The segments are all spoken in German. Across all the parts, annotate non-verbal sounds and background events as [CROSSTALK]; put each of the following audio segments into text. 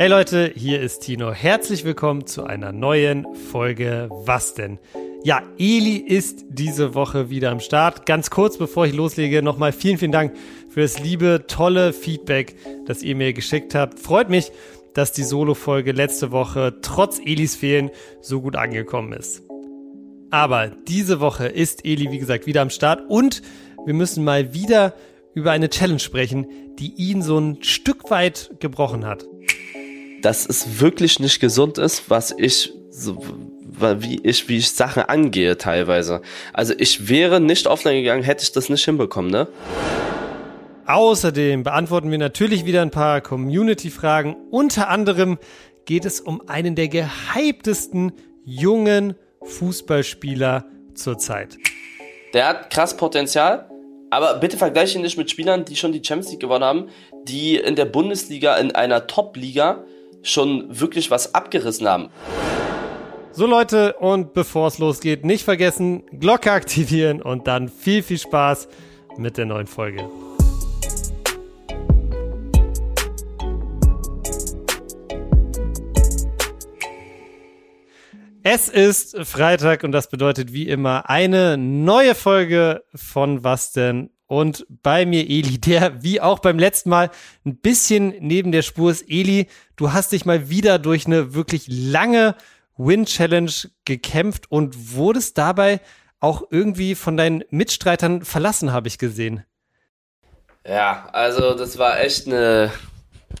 Hey Leute, hier ist Tino. Herzlich willkommen zu einer neuen Folge Was denn? Ja, Eli ist diese Woche wieder am Start. Ganz kurz, bevor ich loslege, nochmal vielen, vielen Dank für das liebe, tolle Feedback, das ihr mir geschickt habt. Freut mich, dass die Solo-Folge letzte Woche trotz Elis Fehlen so gut angekommen ist. Aber diese Woche ist Eli, wie gesagt, wieder am Start und wir müssen mal wieder über eine Challenge sprechen, die ihn so ein Stück weit gebrochen hat. Dass es wirklich nicht gesund ist, was ich so, wie ich, wie ich Sachen angehe teilweise. Also ich wäre nicht offline gegangen, hätte ich das nicht hinbekommen, ne? Außerdem beantworten wir natürlich wieder ein paar Community-Fragen. Unter anderem geht es um einen der gehyptesten jungen Fußballspieler zurzeit. Der hat krass Potenzial, aber bitte vergleiche ihn nicht mit Spielern, die schon die Champions League gewonnen haben, die in der Bundesliga, in einer Top-Liga schon wirklich was abgerissen haben. So Leute, und bevor es losgeht, nicht vergessen, Glocke aktivieren und dann viel, viel Spaß mit der neuen Folge. Es ist Freitag und das bedeutet wie immer eine neue Folge von Was denn? Und bei mir Eli, der wie auch beim letzten Mal ein bisschen neben der Spur ist. Eli, du hast dich mal wieder durch eine wirklich lange Win-Challenge gekämpft und wurdest dabei auch irgendwie von deinen Mitstreitern verlassen, habe ich gesehen. Ja, also das war echt eine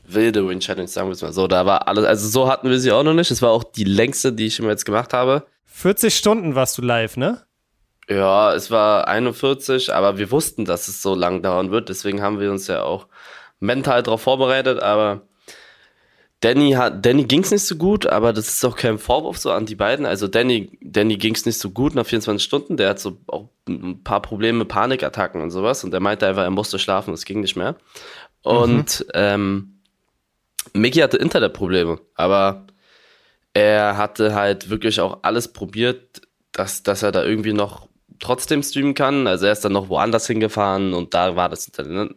wilde Win Challenge, sagen wir es mal so. Da war alles, also so hatten wir sie auch noch nicht. Es war auch die längste, die ich immer jetzt gemacht habe. 40 Stunden warst du live, ne? Ja, es war 41, aber wir wussten, dass es so lang dauern wird. Deswegen haben wir uns ja auch mental darauf vorbereitet. Aber Danny hat, Danny ging's nicht so gut, aber das ist auch kein Vorwurf so an die beiden. Also Danny, Danny ging's nicht so gut nach 24 Stunden. Der hat so auch ein paar Probleme, Panikattacken und sowas. Und er meinte einfach, er musste schlafen, es ging nicht mehr. Und mhm. ähm, Mickey hatte Internetprobleme, aber er hatte halt wirklich auch alles probiert, dass, dass er da irgendwie noch trotzdem streamen kann. Also er ist dann noch woanders hingefahren und da war das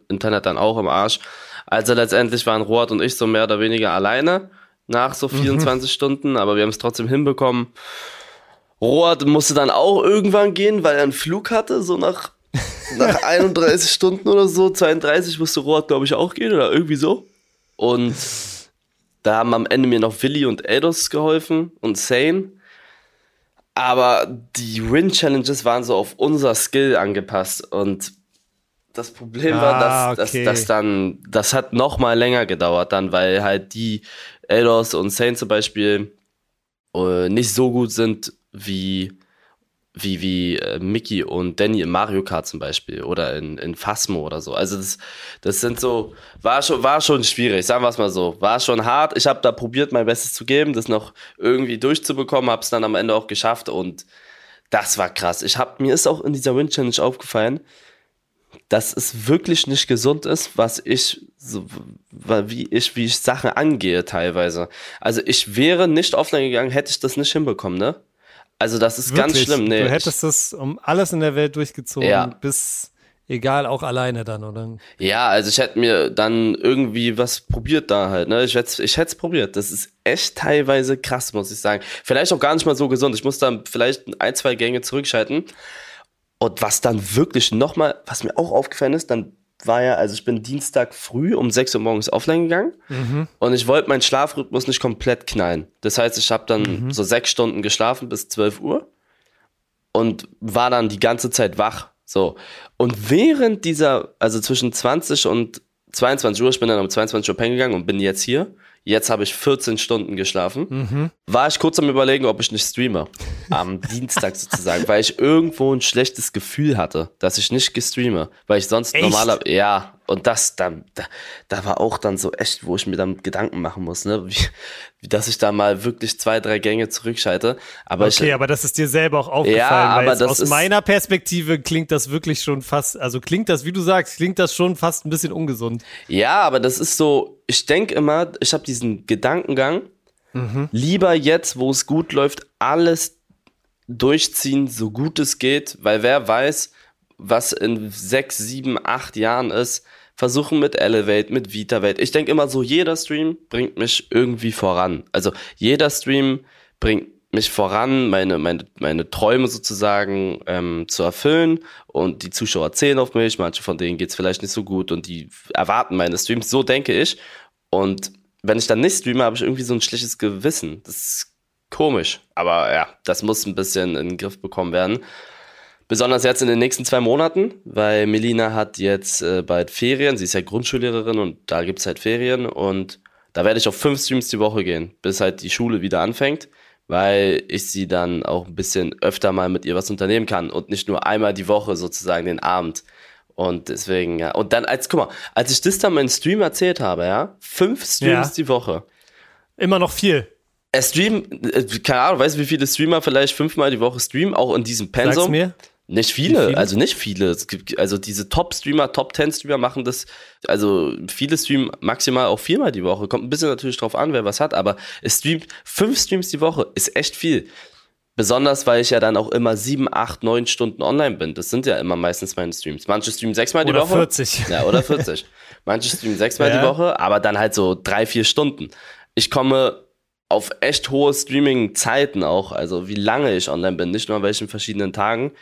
Internet dann auch im Arsch. Also letztendlich waren Robert und ich so mehr oder weniger alleine nach so 24 mhm. Stunden, aber wir haben es trotzdem hinbekommen. Robert musste dann auch irgendwann gehen, weil er einen Flug hatte, so nach, [LAUGHS] nach 31 Stunden oder so, 32 musste Robert, glaube ich, auch gehen oder irgendwie so. Und da haben am Ende mir noch Willi und Eidos geholfen und Sane. Aber die Win-Challenges waren so auf unser Skill angepasst. Und das Problem ah, war, dass, okay. dass, dass dann, das hat noch mal länger gedauert dann, weil halt die Eidos und Sane zum Beispiel äh, nicht so gut sind wie wie, wie äh, Mickey und Danny in Mario Kart zum Beispiel oder in, in Phasmo oder so. Also das, das sind so, war schon, war schon schwierig, sagen wir es mal so. War schon hart. Ich habe da probiert, mein Bestes zu geben, das noch irgendwie durchzubekommen, habe es dann am Ende auch geschafft und das war krass. Ich hab, mir ist auch in dieser Win Challenge aufgefallen, dass es wirklich nicht gesund ist, was ich, so, wie ich, wie ich Sachen angehe teilweise. Also ich wäre nicht offline gegangen, hätte ich das nicht hinbekommen, ne? Also das ist Wirklich? ganz schlimm. Nee, du hättest das um alles in der Welt durchgezogen, ja. bis egal, auch alleine dann, oder? Ja, also ich hätte mir dann irgendwie was probiert da halt, ne? Ich hätte ich es probiert. Das ist echt teilweise krass, muss ich sagen. Vielleicht auch gar nicht mal so gesund. Ich muss dann vielleicht ein, zwei Gänge zurückschalten. Und was dann wirklich nochmal, was mir auch aufgefallen ist, dann war ja, also ich bin Dienstag früh um 6 Uhr morgens offline gegangen mhm. und ich wollte meinen Schlafrhythmus nicht komplett knallen. Das heißt, ich habe dann mhm. so sechs Stunden geschlafen bis 12 Uhr und war dann die ganze Zeit wach. So. Und während dieser, also zwischen 20 und 22 Uhr, ich bin dann um 22 Uhr pennen gegangen und bin jetzt hier, Jetzt habe ich 14 Stunden geschlafen. Mhm. War ich kurz am überlegen, ob ich nicht streame. Am [LAUGHS] Dienstag sozusagen, weil ich irgendwo ein schlechtes Gefühl hatte, dass ich nicht gestreame. Weil ich sonst normaler, ja, und das dann, da, da war auch dann so echt, wo ich mir dann Gedanken machen muss, ne, wie, wie dass ich da mal wirklich zwei, drei Gänge zurückschalte. Aber okay, ich, aber das ist dir selber auch aufgefallen. Ja, aber aus ist, meiner Perspektive klingt das wirklich schon fast, also klingt das, wie du sagst, klingt das schon fast ein bisschen ungesund. Ja, aber das ist so, ich denke immer, ich habe diesen Gedankengang, mhm. lieber jetzt, wo es gut läuft, alles durchziehen, so gut es geht, weil wer weiß, was in sechs, sieben, acht Jahren ist, versuchen mit Elevate, mit VitaVate. Ich denke immer so, jeder Stream bringt mich irgendwie voran. Also jeder Stream bringt mich voran, meine, meine, meine Träume sozusagen ähm, zu erfüllen. Und die Zuschauer zählen auf mich, manche von denen geht es vielleicht nicht so gut und die erwarten meine Streams, so denke ich. Und wenn ich dann nicht streame, habe ich irgendwie so ein schlechtes Gewissen. Das ist komisch. Aber ja, das muss ein bisschen in den Griff bekommen werden. Besonders jetzt in den nächsten zwei Monaten, weil Melina hat jetzt äh, bald Ferien. Sie ist ja Grundschullehrerin und da gibt es halt Ferien. Und da werde ich auf fünf Streams die Woche gehen, bis halt die Schule wieder anfängt, weil ich sie dann auch ein bisschen öfter mal mit ihr was unternehmen kann und nicht nur einmal die Woche sozusagen den Abend. Und deswegen, ja. Und dann, als, guck mal, als ich das dann meinen Stream erzählt habe, ja, fünf Streams ja. die Woche. Immer noch viel. Er streamt, äh, keine Ahnung, weißt du, wie viele Streamer vielleicht fünfmal die Woche streamen, auch in diesem Pensum? Sag's mir. Nicht viele, viele, also nicht viele. Es gibt, also diese Top-Streamer, Top-10-Streamer machen das, also viele streamen maximal auch viermal die Woche. Kommt ein bisschen natürlich drauf an, wer was hat, aber es streamt fünf Streams die Woche, ist echt viel. Besonders, weil ich ja dann auch immer sieben, acht, neun Stunden online bin. Das sind ja immer meistens meine Streams. Manche streamen sechsmal die Woche. Oder 40. Ja, oder 40. [LAUGHS] Manche streamen sechsmal ja. die Woche, aber dann halt so drei, vier Stunden. Ich komme auf echt hohe Streaming-Zeiten auch, also wie lange ich online bin, nicht nur an welchen verschiedenen Tagen.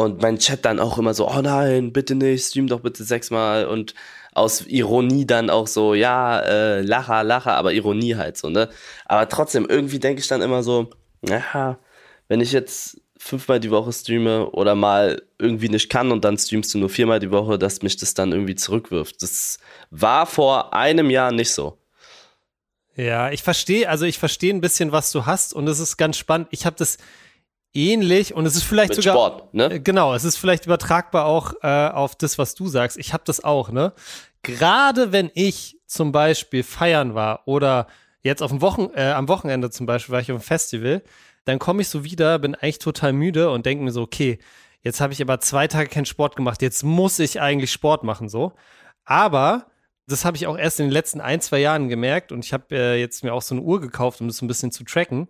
Und mein Chat dann auch immer so, oh nein, bitte nicht, stream doch bitte sechsmal und aus Ironie dann auch so, ja, äh, Lacher, Lacher, aber Ironie halt so, ne? Aber trotzdem, irgendwie denke ich dann immer so, ja, wenn ich jetzt fünfmal die Woche streame oder mal irgendwie nicht kann und dann streamst du nur viermal die Woche, dass mich das dann irgendwie zurückwirft. Das war vor einem Jahr nicht so. Ja, ich verstehe, also ich verstehe ein bisschen, was du hast und es ist ganz spannend. Ich habe das ähnlich und es ist vielleicht Mit sogar Sport, ne? Äh, genau, es ist vielleicht übertragbar auch äh, auf das, was du sagst. Ich habe das auch, ne? Gerade wenn ich zum Beispiel feiern war oder jetzt auf dem Wochen, äh, am Wochenende zum Beispiel war ich auf dem Festival, dann komme ich so wieder, bin eigentlich total müde und denke mir so, okay, jetzt habe ich aber zwei Tage keinen Sport gemacht, jetzt muss ich eigentlich Sport machen, so. Aber das habe ich auch erst in den letzten ein, zwei Jahren gemerkt und ich habe äh, jetzt mir auch so eine Uhr gekauft, um das so ein bisschen zu tracken.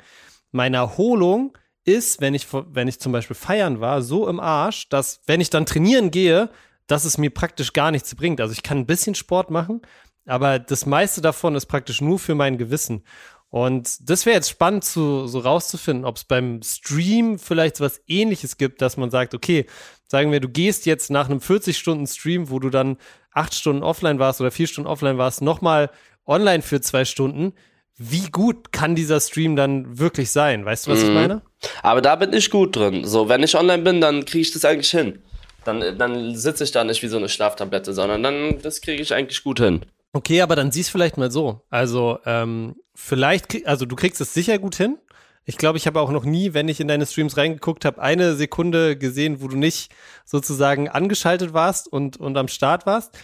Meine Erholung ist, wenn ich, wenn ich zum Beispiel feiern war, so im Arsch, dass wenn ich dann trainieren gehe, dass es mir praktisch gar nichts bringt. Also ich kann ein bisschen Sport machen, aber das meiste davon ist praktisch nur für mein Gewissen. Und das wäre jetzt spannend zu, so rauszufinden, ob es beim Stream vielleicht was ähnliches gibt, dass man sagt, okay, sagen wir, du gehst jetzt nach einem 40-Stunden-Stream, wo du dann acht Stunden offline warst oder vier Stunden offline warst, nochmal online für zwei Stunden. Wie gut kann dieser Stream dann wirklich sein? Weißt du, was mhm. ich meine? Aber da bin ich gut drin. So, wenn ich online bin, dann kriege ich das eigentlich hin. Dann, dann sitze ich da nicht wie so eine Schlaftablette, sondern dann, das kriege ich eigentlich gut hin. Okay, aber dann siehst vielleicht mal so. Also, ähm, vielleicht, also du kriegst es sicher gut hin. Ich glaube, ich habe auch noch nie, wenn ich in deine Streams reingeguckt habe, eine Sekunde gesehen, wo du nicht sozusagen angeschaltet warst und, und am Start warst.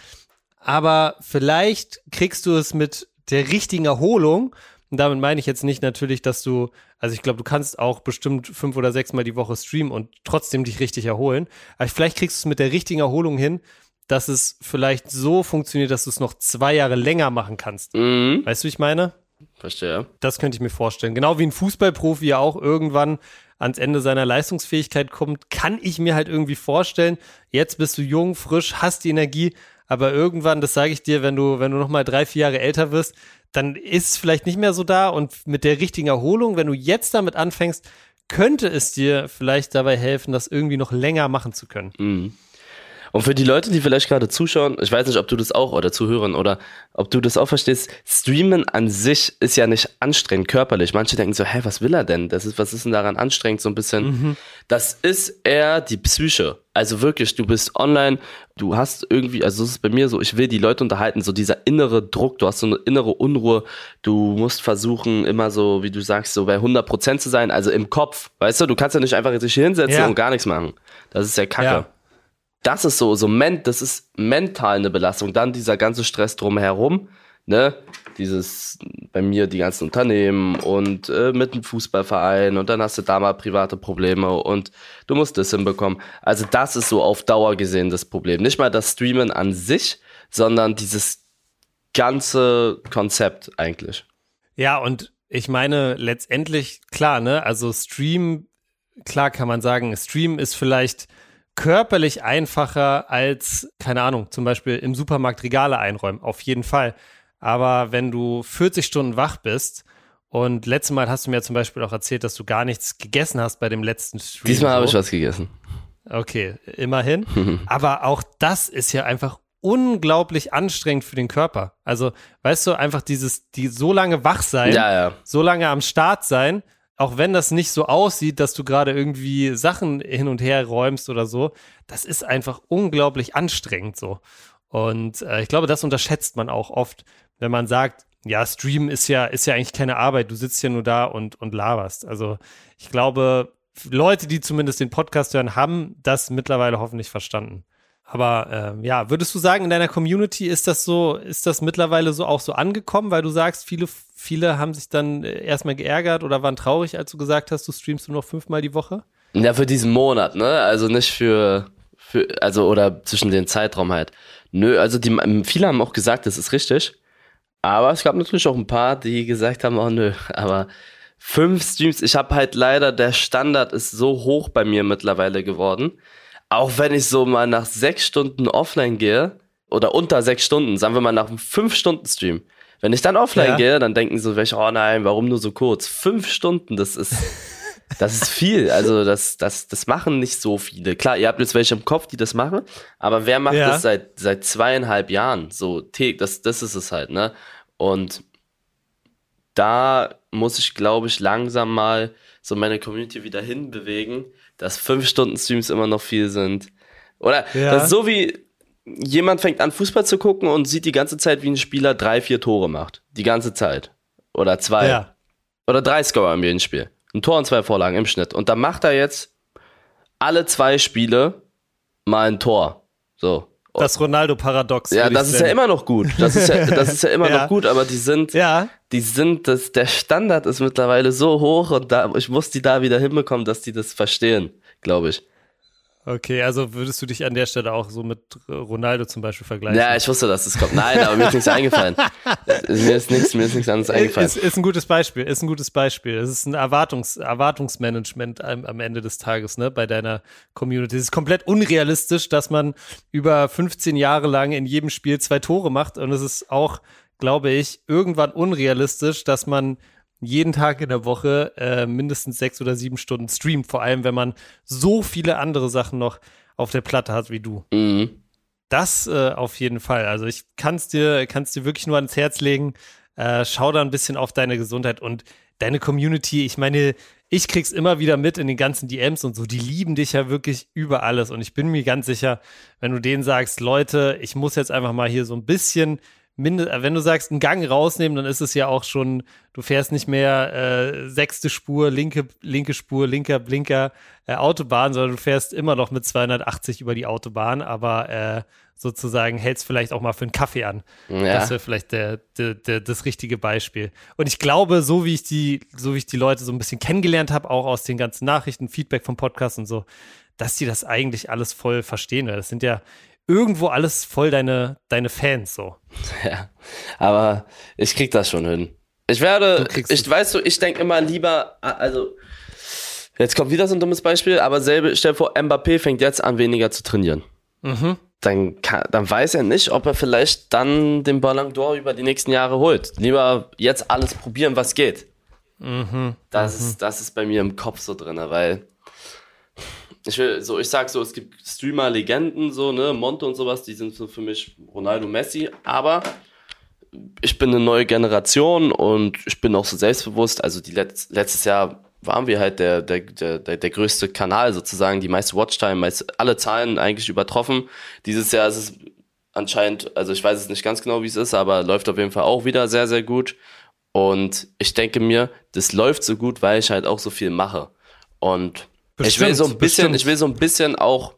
Aber vielleicht kriegst du es mit der richtigen Erholung. Und damit meine ich jetzt nicht natürlich, dass du, also ich glaube, du kannst auch bestimmt fünf oder sechs Mal die Woche streamen und trotzdem dich richtig erholen. Aber vielleicht kriegst du es mit der richtigen Erholung hin, dass es vielleicht so funktioniert, dass du es noch zwei Jahre länger machen kannst. Mhm. Weißt du, wie ich meine? Verstehe. Das könnte ich mir vorstellen. Genau wie ein Fußballprofi ja auch irgendwann ans Ende seiner Leistungsfähigkeit kommt, kann ich mir halt irgendwie vorstellen, jetzt bist du jung, frisch, hast die Energie, aber irgendwann, das sage ich dir, wenn du, wenn du noch mal drei, vier Jahre älter wirst, dann ist es vielleicht nicht mehr so da und mit der richtigen Erholung, wenn du jetzt damit anfängst, könnte es dir vielleicht dabei helfen, das irgendwie noch länger machen zu können. Mhm. Und für die Leute, die vielleicht gerade zuschauen, ich weiß nicht, ob du das auch oder zuhören oder ob du das auch verstehst, Streamen an sich ist ja nicht anstrengend körperlich. Manche denken so, hä, was will er denn? Das ist, was ist denn daran anstrengend? So ein bisschen. Mhm. Das ist eher die Psyche. Also wirklich, du bist online, du hast irgendwie, also das ist bei mir so, ich will die Leute unterhalten, so dieser innere Druck, du hast so eine innere Unruhe, du musst versuchen, immer so, wie du sagst, so bei 100 Prozent zu sein, also im Kopf, weißt du, du kannst ja nicht einfach sich hinsetzen ja. und gar nichts machen. Das ist ja kacke. Ja das ist so, so ment, das ist mental eine Belastung. Dann dieser ganze Stress drumherum, ne? Dieses, bei mir die ganzen Unternehmen und äh, mit dem Fußballverein und dann hast du da mal private Probleme und du musst das hinbekommen. Also das ist so auf Dauer gesehen das Problem. Nicht mal das Streamen an sich, sondern dieses ganze Konzept eigentlich. Ja, und ich meine, letztendlich, klar, ne, also Stream, klar kann man sagen, Stream ist vielleicht körperlich einfacher als, keine Ahnung, zum Beispiel im Supermarkt Regale einräumen, auf jeden Fall. Aber wenn du 40 Stunden wach bist und letztes Mal hast du mir zum Beispiel auch erzählt, dass du gar nichts gegessen hast bei dem letzten Stream. Diesmal habe ich was gegessen. Okay, immerhin. [LAUGHS] Aber auch das ist ja einfach unglaublich anstrengend für den Körper. Also, weißt du, einfach dieses, die so lange wach sein, Ja, ja. so lange am Start sein, auch wenn das nicht so aussieht, dass du gerade irgendwie Sachen hin und her räumst oder so, das ist einfach unglaublich anstrengend so. Und äh, ich glaube, das unterschätzt man auch oft, wenn man sagt, ja, Stream ist ja, ist ja eigentlich keine Arbeit, du sitzt ja nur da und, und laberst. Also ich glaube, Leute, die zumindest den Podcast hören, haben das mittlerweile hoffentlich verstanden. Aber ähm, ja, würdest du sagen, in deiner Community ist das so, ist das mittlerweile so auch so angekommen, weil du sagst, viele, viele haben sich dann äh, erstmal geärgert oder waren traurig, als du gesagt hast, du streamst nur noch fünfmal die Woche? Ja, für diesen Monat, ne? Also nicht für, für, also oder zwischen den Zeitraum halt. Nö, also die, viele haben auch gesagt, das ist richtig. Aber es gab natürlich auch ein paar, die gesagt haben, oh nö, aber fünf Streams, ich habe halt leider, der Standard ist so hoch bei mir mittlerweile geworden. Auch wenn ich so mal nach sechs Stunden offline gehe, oder unter sechs Stunden, sagen wir mal nach einem fünf Stunden Stream. Wenn ich dann offline Ja. gehe, dann denken so welche, oh nein, warum nur so kurz? Fünf Stunden, das ist, [LAUGHS] das ist viel. Also das, das, das machen nicht so viele. Klar, ihr habt jetzt welche im Kopf, die das machen, aber wer macht Ja. das seit, seit zweieinhalb Jahren? So, das, das ist es halt, ne? Und da muss ich, glaube ich, langsam mal so meine Community wieder hinbewegen, dass fünf Stunden Streams immer noch viel sind. Oder Ja. das ist so wie jemand fängt an, Fußball zu gucken und sieht die ganze Zeit, wie ein Spieler drei, vier Tore macht. Die ganze Zeit. Oder zwei. Ja. Oder drei Scorer im jeden Spiel. Ein Tor und zwei Vorlagen im Schnitt. Und dann macht er jetzt alle zwei Spiele mal ein Tor. So. Das Ronaldo-Paradox. Ja, das ist ja nennen. immer noch gut. Das ist ja, das ist ja immer [LAUGHS] Ja. noch gut, aber die sind, Ja, die sind, das, der Standard ist mittlerweile so hoch und da, ich muss die da wieder hinbekommen, dass die das verstehen, glaube ich. Okay, also würdest du dich an der Stelle auch so mit Ronaldo zum Beispiel vergleichen? Ja, ich wusste, dass das kommt. Nein, aber mir ist nichts eingefallen. [LAUGHS] mir ist nichts, mir ist nichts anderes eingefallen. Ist, ist ein gutes Beispiel, ist ein gutes Beispiel. Es ist ein Erwartungs, Erwartungsmanagement am, am Ende des Tages, ne, bei deiner Community. Es ist komplett unrealistisch, dass man über 15 Jahre lang in jedem Spiel zwei Tore macht und es ist auch, glaube ich, irgendwann unrealistisch, dass man jeden Tag in der Woche äh, mindestens sechs oder sieben Stunden streamt, vor allem wenn man so viele andere Sachen noch auf der Platte hat wie du. Mhm. Das äh, auf jeden Fall. Also ich kann es dir, kann's dir wirklich nur ans Herz legen. Äh, schau da ein bisschen auf deine Gesundheit und deine Community. Ich meine, ich krieg's immer wieder mit in den ganzen DMs und so. Die lieben dich ja wirklich über alles. Und ich bin mir ganz sicher, wenn du denen sagst, Leute, ich muss jetzt einfach mal hier so ein bisschen Minde, äh, wenn du sagst, einen Gang rausnehmen, dann ist es ja auch schon, du fährst nicht mehr äh, sechste Spur, linke, linke Spur, linker Blinker äh, Autobahn, sondern du fährst immer noch mit 280 über die Autobahn, aber äh, sozusagen hältst vielleicht auch mal für einen Kaffee an. Ja. Das wäre vielleicht der, der, der, das richtige Beispiel. Und ich glaube, so wie ich die, so wie ich die Leute so ein bisschen kennengelernt habe, auch aus den ganzen Nachrichten, Feedback vom Podcast und so, dass die das eigentlich alles voll verstehen. Das sind ja irgendwo alles voll deine, deine Fans so. Ja, aber ich krieg das schon hin. Ich werde, ich weißt du, ich denke immer lieber, also jetzt kommt wieder so ein dummes Beispiel, aber selbe, stell dir vor, Mbappé fängt jetzt an, weniger zu trainieren. Mhm. Dann, kann, dann weiß er nicht, ob er vielleicht dann den Ballon d'Or über die nächsten Jahre holt. Lieber jetzt alles probieren, was geht. Mhm. Das, Ist, das ist bei mir im Kopf so drin, weil ich will, so, ich sag so, es gibt Streamer-Legenden, so, ne, Monte und sowas, die sind so für mich Ronaldo Messi, aber ich bin eine neue Generation und ich bin auch so selbstbewusst. Also die Letz letztes Jahr waren wir halt der, der, der, der, größte Kanal sozusagen, die meiste Watchtime, meist, alle Zahlen eigentlich übertroffen. Dieses Jahr ist es anscheinend, also ich weiß es nicht ganz genau, wie es ist, aber läuft auf jeden Fall auch wieder sehr, sehr gut. Und ich denke mir, das läuft so gut, weil ich halt auch so viel mache. Und ich will Bestimmt, so ein bisschen, bestimmt. ich will so ein bisschen auch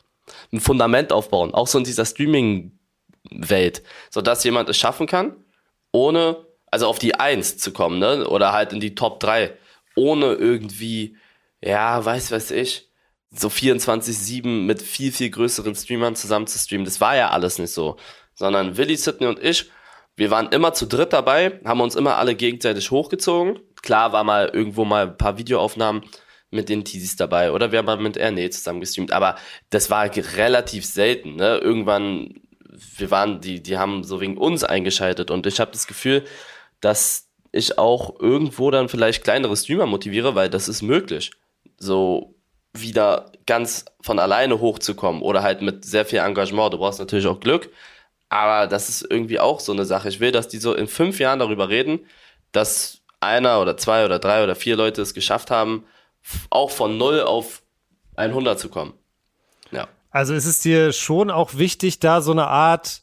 ein Fundament aufbauen, auch so in dieser Streaming-Welt, sodass jemand es schaffen kann, ohne, also auf die Eins zu kommen, ne? Oder halt in die Top 3, ohne irgendwie, ja, weiß weiß ich, so 24-7 mit viel, viel größeren Streamern zusammen zu streamen. Das war ja alles nicht so. Sondern Willi, Sidney und ich, wir waren immer zu dritt dabei, haben uns immer alle gegenseitig hochgezogen. Klar war mal irgendwo mal ein paar Videoaufnahmen, mit den Teasies dabei oder wir haben mal mit Erne zusammen gestreamt, aber das war relativ selten. Ne? Irgendwann, wir waren, die, die haben so wegen uns eingeschaltet und ich habe das Gefühl, dass ich auch irgendwo dann vielleicht kleinere Streamer motiviere, weil das ist möglich. So wieder ganz von alleine hochzukommen oder halt mit sehr viel Engagement. Du brauchst natürlich auch Glück, aber das ist irgendwie auch so eine Sache. Ich will, dass die so in fünf Jahren darüber reden, dass einer oder zwei oder drei oder vier Leute es geschafft haben, auch von null auf 100 zu kommen. Ja. Also ist es dir schon auch wichtig, da so eine Art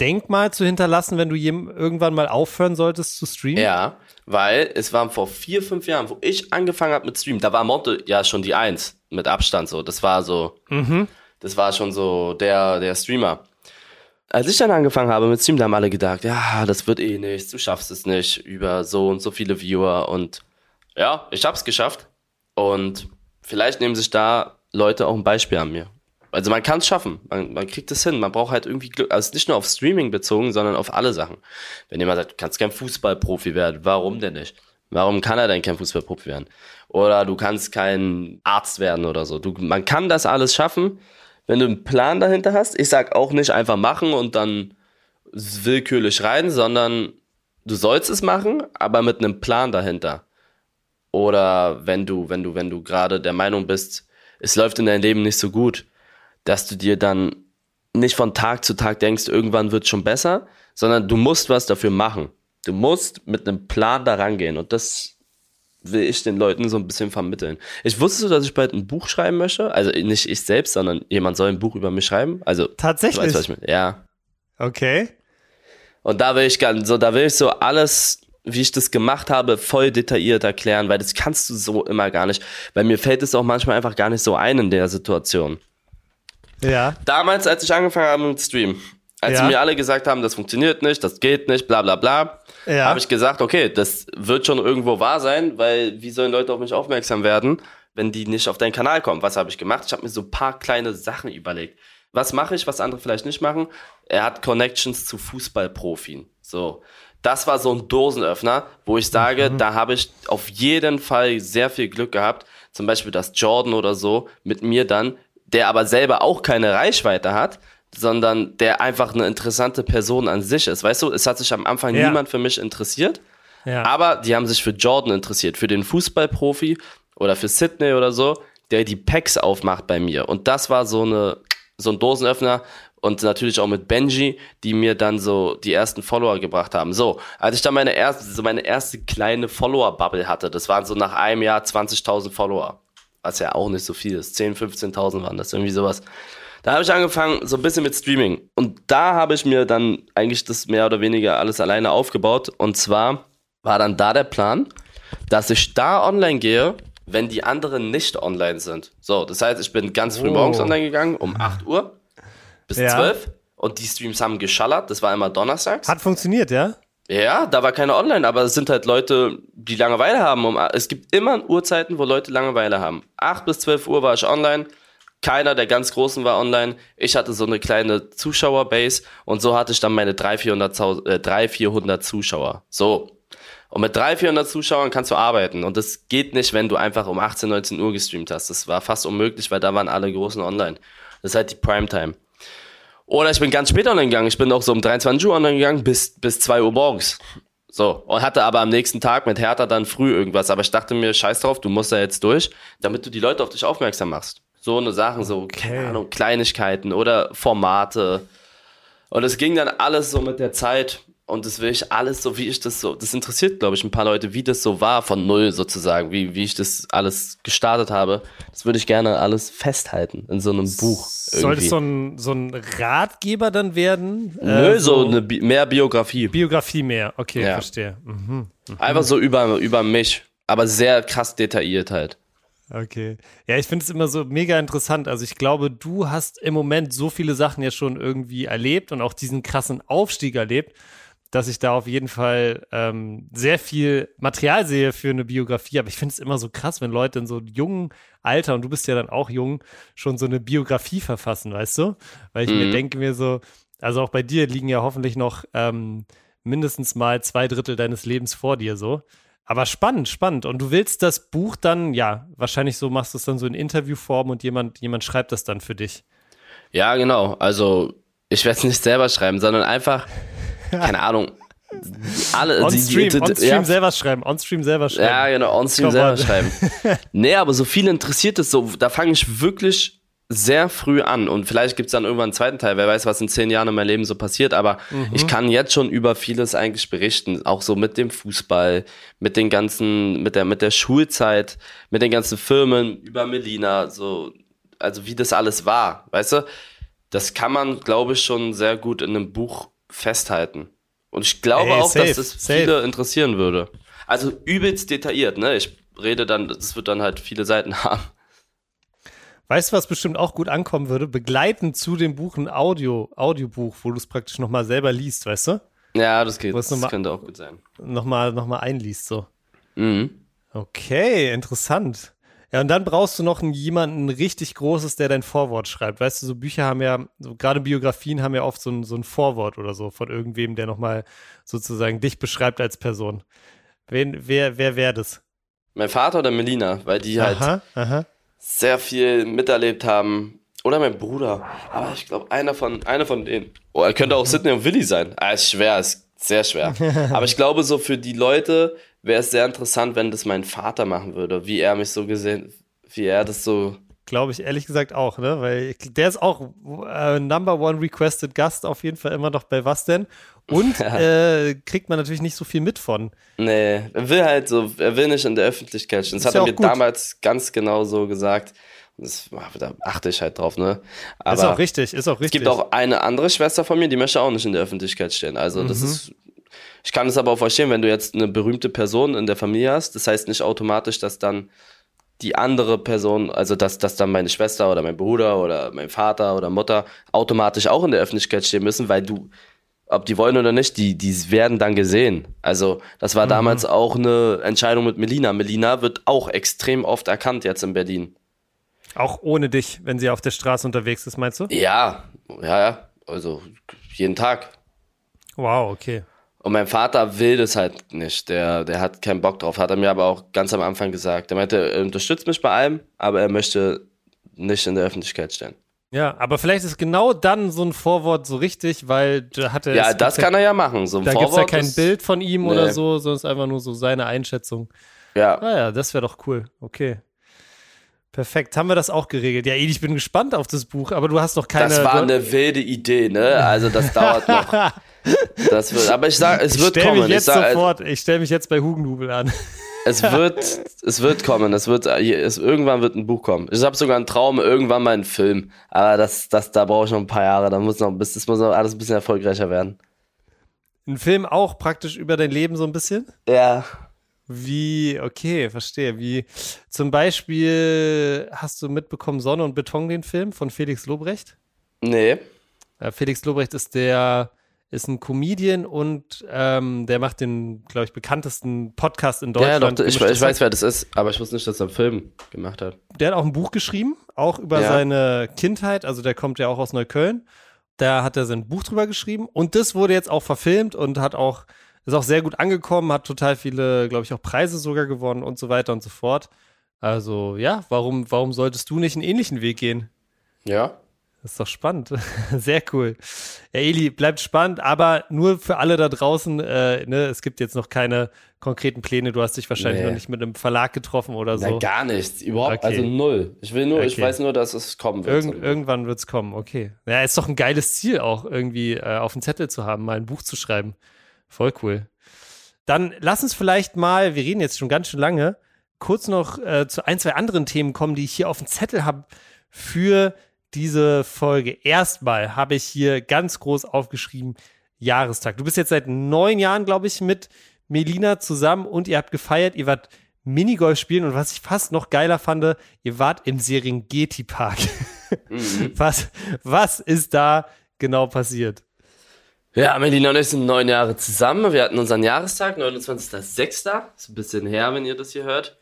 Denkmal zu hinterlassen, wenn du irgendwann mal aufhören solltest zu streamen? Ja, weil es waren vor vier, fünf Jahren, wo ich angefangen habe mit Streamen, da war Monte ja schon die Eins mit Abstand so. Das war so, mhm. das war schon so der, der Streamer. Als ich dann angefangen habe mit Stream, da haben alle gedacht, ja, das wird eh nichts, du schaffst es nicht über so und so viele Viewer und ja, ich hab's geschafft und vielleicht nehmen sich da Leute auch ein Beispiel an mir. Also man kann es schaffen, man, man kriegt es hin, man braucht halt irgendwie Glück, also nicht nur auf Streaming bezogen, sondern auf alle Sachen. Wenn jemand sagt, du kannst kein Fußballprofi werden, warum denn nicht? Warum kann er denn kein Fußballprofi werden? Oder du kannst kein Arzt werden oder so. Du, man kann das alles schaffen, wenn du einen Plan dahinter hast, ich sag auch nicht einfach machen und dann willkürlich rein, sondern du sollst es machen, aber mit einem Plan dahinter. Oder wenn du, wenn du, wenn du gerade der Meinung bist, es läuft in deinem Leben nicht so gut, dass du dir dann nicht von Tag zu Tag denkst, irgendwann wird es schon besser, sondern du musst was dafür machen. Du musst mit einem Plan da rangehen. Und das will ich den Leuten so ein bisschen vermitteln. Ich wusste so, dass ich bald ein Buch schreiben möchte. Also nicht ich selbst, sondern jemand soll ein Buch über mich schreiben. Also tatsächlich. Weißt. Ja. Okay. Und da will ich ganz, so, da will ich so alles, wie ich das gemacht habe, voll detailliert erklären, weil das kannst du so immer gar nicht. Weil mir fällt es auch manchmal einfach gar nicht so ein in der Situation. Ja. Damals, als ich angefangen habe mit Stream, als ja. mir alle gesagt haben, das funktioniert nicht, das geht nicht, bla bla bla, ja. habe ich gesagt, okay, das wird schon irgendwo wahr sein, weil wie sollen Leute auf mich aufmerksam werden, wenn die nicht auf deinen Kanal kommen? Was habe ich gemacht? Ich habe mir so ein paar kleine Sachen überlegt. Was mache ich, was andere vielleicht nicht machen? Er hat Connections zu Fußballprofien. So. Das war so ein Dosenöffner, wo ich sage, mhm. da habe ich auf jeden Fall sehr viel Glück gehabt. Zum Beispiel, dass Jordan oder so mit mir dann, der aber selber auch keine Reichweite hat, sondern der einfach eine interessante Person an sich ist. Weißt du, es hat sich am Anfang ja. niemand für mich interessiert, ja. aber die haben sich für Jordan interessiert, für den Fußballprofi oder für Sydney oder so, der die Packs aufmacht bei mir. Und das war so eine so ein Dosenöffner und natürlich auch mit Benji, die mir dann so die ersten Follower gebracht haben. So, als ich dann meine erste, so meine erste kleine Follower-Bubble hatte, das waren so nach einem Jahr 20.000 Follower, was ja auch nicht so viel ist. 10, 15.000 waren das, irgendwie sowas. Da habe ich angefangen, so ein bisschen mit Streaming. Und da habe ich mir dann eigentlich das mehr oder weniger alles alleine aufgebaut. Und zwar war dann da der Plan, dass ich da online gehe, wenn die anderen nicht online sind. So, das heißt, ich bin ganz früh oh. morgens online gegangen, um 8 Uhr bis ja. 12 und die Streams haben geschallert. Das war immer donnerstags. Hat funktioniert, ja? Ja, da war keine online, aber es sind halt Leute, die Langeweile haben. es gibt immer Uhrzeiten, wo Leute Langeweile haben. 8 bis 12 Uhr war ich online. Keiner der ganz Großen war online. Ich hatte so eine kleine Zuschauerbase und so hatte ich dann meine 300, äh, 300 400 Zuschauer. So. Und mit 300, 400 Zuschauern kannst du arbeiten. Und das geht nicht, wenn du einfach um 18, 19 Uhr gestreamt hast. Das war fast unmöglich, weil da waren alle Großen online. Das ist halt die Primetime. Oder ich bin ganz spät online gegangen. Ich bin auch so um 23 Uhr online gegangen bis, bis 2 Uhr morgens. So, und hatte aber am nächsten Tag mit Hertha dann früh irgendwas. Aber ich dachte mir, scheiß drauf, du musst da jetzt durch, damit du die Leute auf dich aufmerksam machst. So eine Sachen, so, okay. keine Ahnung, Kleinigkeiten oder Formate. Und es ging dann alles so mit der Zeit. Und das will ich alles so, wie ich das so, das interessiert, glaube ich, ein paar Leute, wie das so war von null sozusagen, wie, wie ich das alles gestartet habe. Das würde ich gerne alles festhalten in so einem Buch. Soll es so ein, so ein Ratgeber dann werden? Nö, äh, so, so, eine Bi mehr Biografie. Biografie mehr, okay, ja. verstehe. Mhm. Mhm. Einfach so über, über mich, aber sehr krass detailliert halt. Okay. Ja, ich finde es immer so mega interessant. Also ich glaube, du hast im Moment so viele Sachen ja schon irgendwie erlebt und auch diesen krassen Aufstieg erlebt, dass ich da auf jeden Fall ähm, sehr viel Material sehe für eine Biografie. Aber ich finde es immer so krass, wenn Leute in so jungen Alter, und du bist ja dann auch jung, schon so eine Biografie verfassen, weißt du? Weil ich mhm. mir denke mir so, also auch bei dir liegen ja hoffentlich noch ähm, mindestens mal zwei Drittel deines Lebens vor dir so. Aber spannend, spannend. Und du willst das Buch dann, ja, wahrscheinlich so machst du es dann so in Interviewform und jemand, jemand schreibt das dann für dich. Ja, genau. Also ich werde es nicht selber schreiben, sondern einfach, keine Ahnung, alle, on-stream, on ja. selber schreiben, on-stream selber schreiben. Ja, genau, on-stream selber schreiben. [LAUGHS] nee, aber so viel interessiert es so, da fange ich wirklich sehr früh an und vielleicht gibt es dann irgendwann einen zweiten Teil, wer weiß, was in zehn Jahren in meinem Leben so passiert, aber mhm. ich kann jetzt schon über vieles eigentlich berichten, auch so mit dem Fußball, mit den ganzen, mit der, mit der Schulzeit, mit den ganzen Firmen, über Melina, so, also wie das alles war, weißt du, das kann man, glaube ich, schon sehr gut in einem Buch festhalten. Und ich glaube Ey, auch, safe, dass das safe. viele interessieren würde. Also übelst detailliert, ne? Ich rede dann, das wird dann halt viele Seiten [LAUGHS] haben. Weißt du, was bestimmt auch gut ankommen würde? Begleitend zu dem Buch ein Audio, Audiobuch, wo du es praktisch nochmal selber liest, weißt du? Ja, das geht. Das mal, könnte auch gut sein. Nochmal noch mal einliest, so. Mhm. Okay, interessant. Ja, und dann brauchst du noch einen, jemanden richtig Großes, der dein Vorwort schreibt. Weißt du, so Bücher haben ja, so gerade Biografien haben ja oft so ein, so ein Vorwort oder so von irgendwem, der nochmal sozusagen dich beschreibt als Person. Wen, wer, wer wäre das? Mein Vater oder Melina, weil die halt aha, aha sehr viel miterlebt haben. Oder mein Bruder. Aber ich glaube, einer von, einer von denen. Oh, er könnte auch Sidney und Willy sein. Ah, ist schwer, ist sehr schwer. [LAUGHS] Aber ich glaube, so für die Leute wäre es sehr interessant, wenn das mein Vater machen würde. Wie er mich so gesehen, wie er das so Glaube ich ehrlich gesagt auch, ne? Weil der ist auch äh, Number One Requested Gast auf jeden Fall immer noch bei was denn? Und [LAUGHS] äh, kriegt man natürlich nicht so viel mit von. Nee, er will halt so, er will nicht in der Öffentlichkeit stehen. Das, das hat er mir gut. damals ganz genau so gesagt. Das, da achte ich halt drauf, ne? Aber ist auch richtig, ist auch richtig. Es gibt auch eine andere Schwester von mir, die möchte auch nicht in der Öffentlichkeit stehen. Also mhm. das ist ich kann es aber auch verstehen, wenn du jetzt eine berühmte Person in der Familie hast, das heißt nicht automatisch, dass dann die andere Person, also dass, dass dann meine Schwester oder mein Bruder oder mein Vater oder Mutter automatisch auch in der Öffentlichkeit stehen müssen, weil du, ob die wollen oder nicht, die, die werden dann gesehen. Also das war mhm. damals auch eine Entscheidung mit Melina. Melina wird auch extrem oft erkannt jetzt in Berlin. Auch ohne dich, wenn sie auf der Straße unterwegs ist, meinst du? Ja, ja, ja. Also jeden Tag. Wow, okay. Und mein Vater will das halt nicht. Der, der hat keinen Bock drauf. Hat er mir aber auch ganz am Anfang gesagt. Er meinte, er unterstützt mich bei allem, aber er möchte nicht in der Öffentlichkeit stehen. Ja, aber vielleicht ist genau dann so ein Vorwort so richtig, weil da hat er. Ja, das kann er ja machen. So ein da gibt es ja kein Bild von ihm nee. oder so, sondern es ist einfach nur so seine Einschätzung. Ja. Naja, ah das wäre doch cool. Okay. Perfekt, haben wir das auch geregelt. Ja, Edi, ich bin gespannt auf das Buch, aber du hast noch keine. Das war eine wilde Idee, ne? Also das dauert noch. [LAUGHS] Das wird, aber ich sage, es wird ich kommen. Ich sag, sofort, ich stelle mich jetzt bei Hugendubel an. Es wird, es wird kommen. Es wird, es, irgendwann wird ein Buch kommen. Ich habe sogar einen Traum, irgendwann mal einen Film. Aber das, das, da brauche ich noch ein paar Jahre. Da muss noch, das muss noch alles ein bisschen erfolgreicher werden. Ein Film auch praktisch über dein Leben so ein bisschen? Ja. Wie, okay, verstehe. Wie zum Beispiel hast du mitbekommen Sonne und Beton, den Film von Felix Lobrecht? Nee. Felix Lobrecht ist der ist ein Comedian und ähm, der macht den, glaube ich, bekanntesten Podcast in Deutschland. Ja, doch, ich, ich weiß, wer das ist, aber ich wusste nicht, dass er einen Film gemacht hat. Der hat auch ein Buch geschrieben, auch über ja. seine Kindheit. Also der kommt ja auch aus Neukölln. Da hat er sein Buch drüber geschrieben und das wurde jetzt auch verfilmt und hat auch, ist auch sehr gut angekommen, hat total viele, glaube ich, auch Preise sogar gewonnen und so weiter und so fort. Also ja, warum, warum solltest du nicht einen ähnlichen Weg gehen? Ja, das ist doch spannend. [LAUGHS] Sehr cool. Ja, Eli, bleibt spannend, aber nur für alle da draußen, äh, ne, es gibt jetzt noch keine konkreten Pläne. Du hast dich wahrscheinlich nee. noch nicht mit einem Verlag getroffen oder so. Nein, gar nichts. Überhaupt, okay. also null. Ich will nur, okay. ich weiß nur, dass es kommen wird. Irgend, irgendwann wird es kommen, okay. Ja, ist doch ein geiles Ziel auch, irgendwie äh, auf dem Zettel zu haben, mal ein Buch zu schreiben. Voll cool. Dann lass uns vielleicht mal, wir reden jetzt schon ganz schön lange, kurz noch äh, zu ein, zwei anderen Themen kommen, die ich hier auf dem Zettel habe für diese Folge. Erstmal habe ich hier ganz groß aufgeschrieben, Jahrestag. Du bist jetzt seit neun Jahren, glaube ich, mit Melina zusammen und ihr habt gefeiert, ihr wart Minigolf spielen und was ich fast noch geiler fand, ihr wart im Serengeti Park. Mhm. [LAUGHS] Was, was ist da genau passiert? Ja, Melina und ich sind neun Jahre zusammen. Wir hatten unseren Jahrestag, 29.06. Ist ein bisschen her, wenn ihr das hier hört.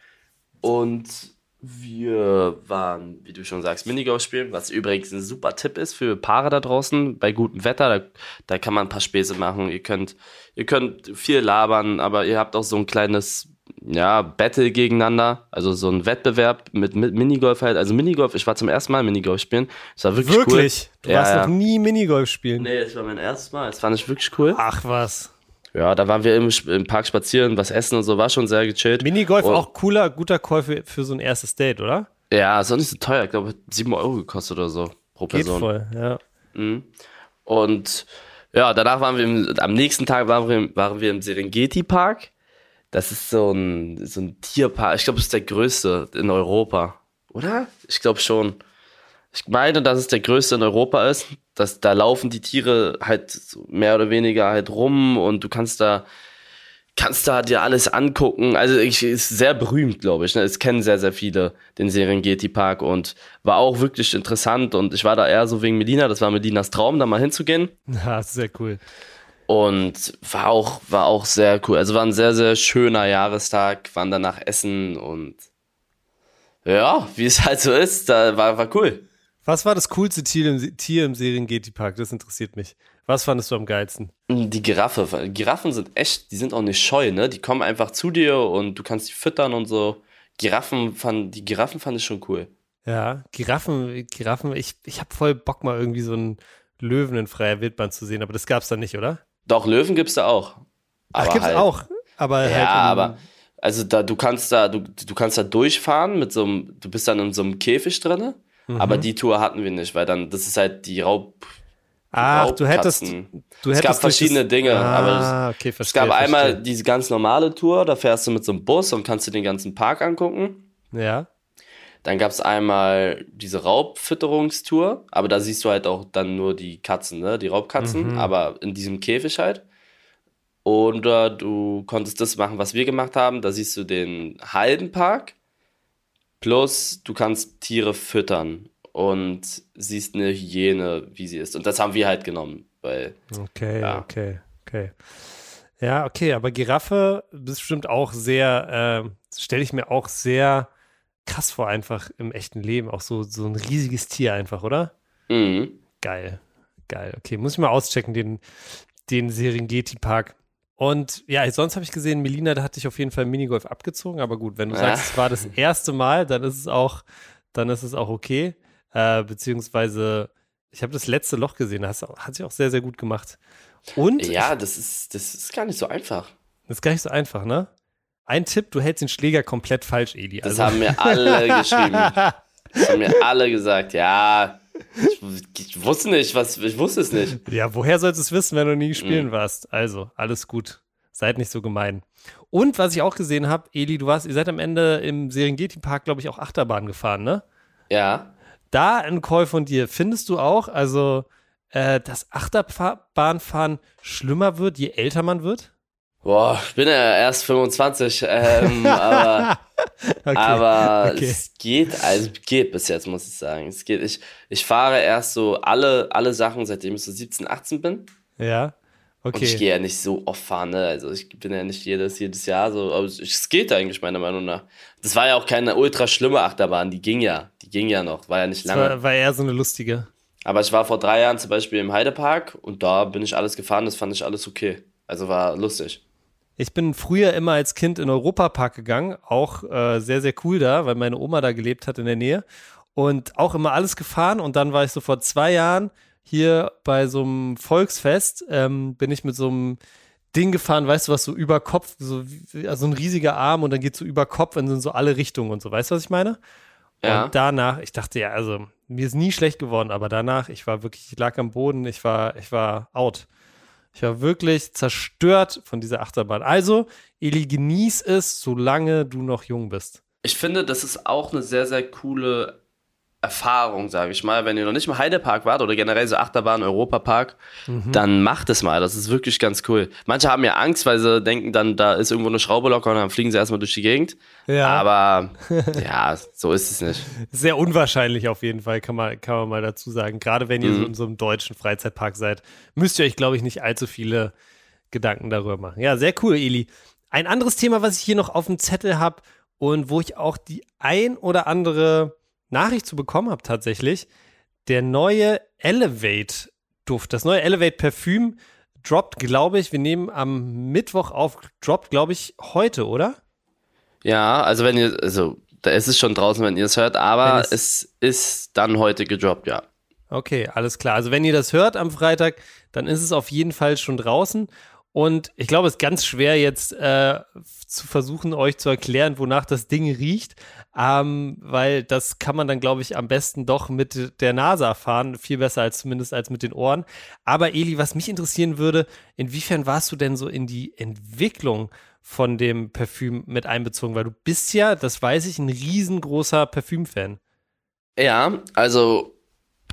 Und wir waren, wie du schon sagst, Minigolf spielen, was übrigens ein super Tipp ist für Paare da draußen. Bei gutem Wetter, da, da kann man ein paar Späße machen. Ihr könnt, ihr könnt viel labern, aber ihr habt auch so ein kleines, ja, Battle gegeneinander, also so ein Wettbewerb mit, mit Minigolf halt. Also Minigolf, ich war zum ersten Mal Minigolf spielen. Es war wirklich, Wirklich? cool. Du ja, warst ja. noch nie Minigolf spielen? Nee, es war mein erstes Mal. Es fand ich wirklich cool. Ach was. Ja, da waren wir im, im Park spazieren, was essen und so, war schon sehr gechillt. Minigolf Und- auch cooler, guter Call für, für so ein erstes Date, oder? Ja, ist auch nicht so teuer. Ich glaube, hat 7 Euro gekostet oder so pro Geht Person. voll, ja. Und ja, danach waren wir im, am nächsten Tag waren wir, im- waren wir im Serengeti Park. Das ist so ein, so ein Tierpark. Ich glaube, es ist der größte in Europa. Oder? Ich glaube schon. Ich meine, dass es der größte in Europa ist. Dass, da laufen die Tiere halt mehr oder weniger halt rum und du kannst da, kannst da dir alles angucken. Also ich, ist sehr berühmt, glaube ich. Ne? Es kennen sehr, sehr viele den Serengeti Park und war auch wirklich interessant. Und ich war da eher so wegen Melina. Das war Melinas Traum, da mal hinzugehen. Ja, [LAUGHS] sehr cool. Und war auch, war auch sehr cool. Also war ein sehr, sehr schöner Jahrestag, waren danach essen und ja, wie es halt so ist, da war, war cool. Was war das coolste Tier im, Tier im Serengeti-Park? Das interessiert mich. Was fandest du am geilsten? Die Giraffe. Giraffen sind echt, die sind auch nicht scheu, ne? Die kommen einfach zu dir und du kannst die füttern und so. Giraffen fand, die Giraffen fand ich schon cool. Ja, Giraffen, Giraffen, ich, ich habe voll Bock mal irgendwie so einen Löwen in freier Wildbahn zu sehen, aber das gab's da nicht, oder? Doch, Löwen gibt's da auch. Ach, Aber gibt's halt, auch. Aber halt Ja, in- aber also da du kannst da du, du kannst da durchfahren mit so einem du bist dann in so einem Käfig drinne, Mhm. aber die Tour hatten wir nicht, weil dann das ist halt die Raub Ach, du hättest, Raubkatzen. du Es hättest gab durch verschiedene Dinge, ah, aber okay, verstehe, Es gab einmal verstehe. diese ganz normale Tour, da fährst du mit so einem Bus und kannst dir den ganzen Park angucken. Ja, Dann gab es einmal diese Raubfütterungstour, aber da siehst du halt auch dann nur die Katzen, ne? Die Raubkatzen, Mhm. aber in diesem Käfig halt. Oder du konntest das machen, was wir gemacht haben. Da siehst du den halben Park. Plus du kannst Tiere füttern und siehst eine Hyäne, wie sie ist. Und das haben wir halt genommen, weil okay, Ja. okay, okay. Ja, okay, aber Giraffe ist bestimmt auch sehr, äh, stelle ich mir auch sehr krass vor, einfach im echten Leben. Auch so, so ein riesiges Tier einfach, oder? mhm. Geil, geil. Okay, muss ich mal auschecken, den, den Serengeti-Park. Und ja, sonst habe ich gesehen, Melina, da hatte ich auf jeden Fall Minigolf abgezogen, aber gut, wenn du Ja. sagst, es war das erste Mal, dann ist es auch, dann ist es auch okay. Äh, beziehungsweise, ich habe das letzte Loch gesehen, das hat sich auch sehr, sehr gut gemacht. Und ja, das ist, das ist gar nicht so einfach. das ist gar nicht so einfach, ne? Ein Tipp, du hältst den Schläger komplett falsch, Eli. Das Also- haben mir alle geschrieben. [LAUGHS] Das haben mir alle gesagt. Ja, ich, ich wusste nicht, was, ich wusste es nicht. [LAUGHS] Ja, woher sollst du es wissen, wenn du nie Mhm. spielen warst? Also, alles gut. Seid nicht so gemein. Und was ich auch gesehen habe, Eli, du warst, ihr seid am Ende im Serengeti-Park, glaube ich, auch Achterbahn gefahren, ne? Ja. Da ein Call von dir. Findest du auch, also, äh, dass Achterbahnfahren schlimmer wird, je älter man wird? Boah, ich bin ja erst 25, ähm, [LAUGHS] aber, Okay. aber okay. es geht, also geht bis jetzt, muss ich sagen. Es geht. Ich, ich fahre erst so alle, alle Sachen, seitdem ich so 17, 18 bin. Ja. Und ich Okay. gehe ja nicht so oft fahren, ne? Also ich bin ja nicht jedes, jedes Jahr so, aber es, geht eigentlich meiner Meinung nach. Das war ja auch keine ultra schlimme Achterbahn, die ging ja. Die ging ja noch, war ja nicht Das lange. war, war eher so eine lustige. Aber ich war vor drei Jahren zum Beispiel im Heidepark und da bin ich alles gefahren, das fand ich alles okay. Also war lustig. Ich bin früher immer als Kind in den Europapark gegangen, auch äh, sehr, sehr cool da, weil meine Oma da gelebt hat in der Nähe. Und auch immer alles gefahren. Und dann war ich so vor zwei Jahren hier bei so einem Volksfest, ähm, bin ich mit so einem Ding gefahren, weißt du, was so über Kopf, so, also ein riesiger Arm und dann geht so über Kopf und sind so alle Richtungen und so. Weißt du, was ich meine? Ja. Und danach, ich dachte ja, also mir ist nie schlecht geworden, aber danach, ich war wirklich, ich lag am Boden, ich war, ich war out. Ich war wirklich zerstört von dieser Achterbahn. Also, Eli, genieß es, solange du noch jung bist. Ich finde, das ist auch eine sehr, sehr coole Erfahrung, sage ich mal. Wenn ihr noch nicht im Heidepark wart oder generell so Achterbahn, Europapark, Mhm. dann macht es mal. Das ist wirklich ganz cool. Manche haben ja Angst, weil sie denken dann, da ist irgendwo eine Schraube locker und dann fliegen sie erstmal durch die Gegend. Ja. Aber [LAUGHS] ja, so ist es nicht. Sehr unwahrscheinlich auf jeden Fall, kann man, kann man mal dazu sagen. Gerade wenn ihr Mhm. so in so einem deutschen Freizeitpark seid, müsst ihr euch, glaube ich, nicht allzu viele Gedanken darüber machen. Ja, sehr cool, Eli. Ein anderes Thema, was ich hier noch auf dem Zettel habe und wo ich auch die ein oder andere Nachricht zu bekommen habe tatsächlich, der neue Elevate-Duft, das neue Elevate-Parfüm droppt, glaube ich, wir nehmen am Mittwoch auf, droppt, glaube ich, heute, oder? Ja, also wenn ihr, also da ist es schon draußen, wenn ihr es hört, aber es, es ist dann heute gedroppt, ja. Okay, alles klar. Also wenn ihr das hört am Freitag, dann ist es auf jeden Fall schon draußen. Und ich glaube, es ist ganz schwer jetzt äh, zu versuchen, euch zu erklären, wonach das Ding riecht, ähm, weil das kann man dann, glaube ich, am besten doch mit der Nase erfahren, viel besser als zumindest als mit den Ohren. Aber Eli, was mich interessieren würde, inwiefern warst du denn so in die Entwicklung von dem Parfüm mit einbezogen? Weil du bist ja, das weiß ich, ein riesengroßer Parfümfan. Ja, also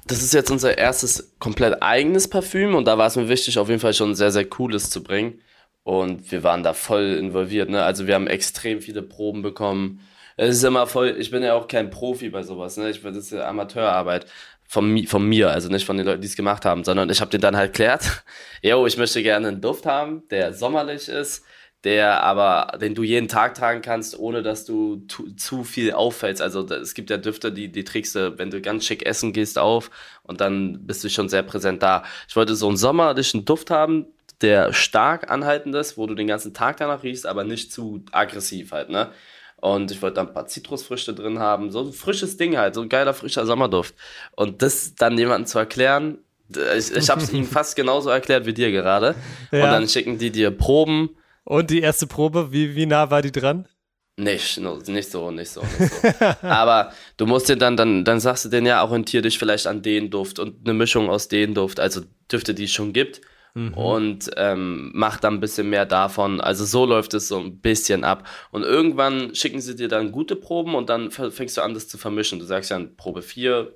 das ist jetzt unser erstes komplett eigenes Parfüm und da war es mir wichtig, auf jeden Fall schon sehr, sehr cooles zu bringen. Und wir waren da voll involviert, ne? Also wir haben extrem viele Proben bekommen. Es ist immer voll, ich bin ja auch kein Profi bei sowas, ne? Ich, das ist ja Amateurarbeit von, von mir, also nicht von den Leuten, die es gemacht haben, sondern ich habe den dann halt erklärt, yo, [LAUGHS] ich möchte gerne einen Duft haben, der sommerlich ist, der aber, den du jeden Tag tragen kannst, ohne dass du tu, zu viel auffällst. Also es gibt ja Düfte, die, die trägst du, wenn du ganz schick essen gehst, auf und dann bist du schon sehr präsent da. Ich wollte so einen sommerlichen Duft haben, der stark anhaltend ist, wo du den ganzen Tag danach riechst, aber nicht zu aggressiv halt, ne? Und ich wollte da ein paar Zitrusfrüchte drin haben, so ein frisches Ding halt, so ein geiler frischer Sommerduft. Und das dann jemandem zu erklären, ich, ich habe es [LAUGHS] ihnen fast genauso erklärt wie dir gerade. Ja. Und dann schicken die dir Proben und die erste Probe, wie, wie nah war die dran? Nicht, nicht so, nicht so, nicht so. [LAUGHS] Aber du musst dir dann, dann, dann sagst du denen ja, orientier dich vielleicht an den Duft und eine Mischung aus den Duft, also Düfte, die es schon gibt. Mhm. Und ähm, mach dann ein bisschen mehr davon. Also so läuft es so ein bisschen ab. Und irgendwann schicken sie dir dann gute Proben und dann fängst du an, das zu vermischen. Du sagst ja, Probe 4,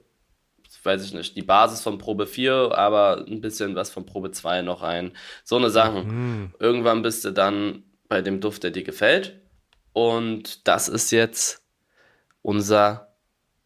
weiß ich nicht, die Basis von Probe 4, aber ein bisschen was von Probe 2 noch ein. So eine Sachen. Mhm. Irgendwann bist du dann bei dem Duft, der dir gefällt. Und das ist jetzt unser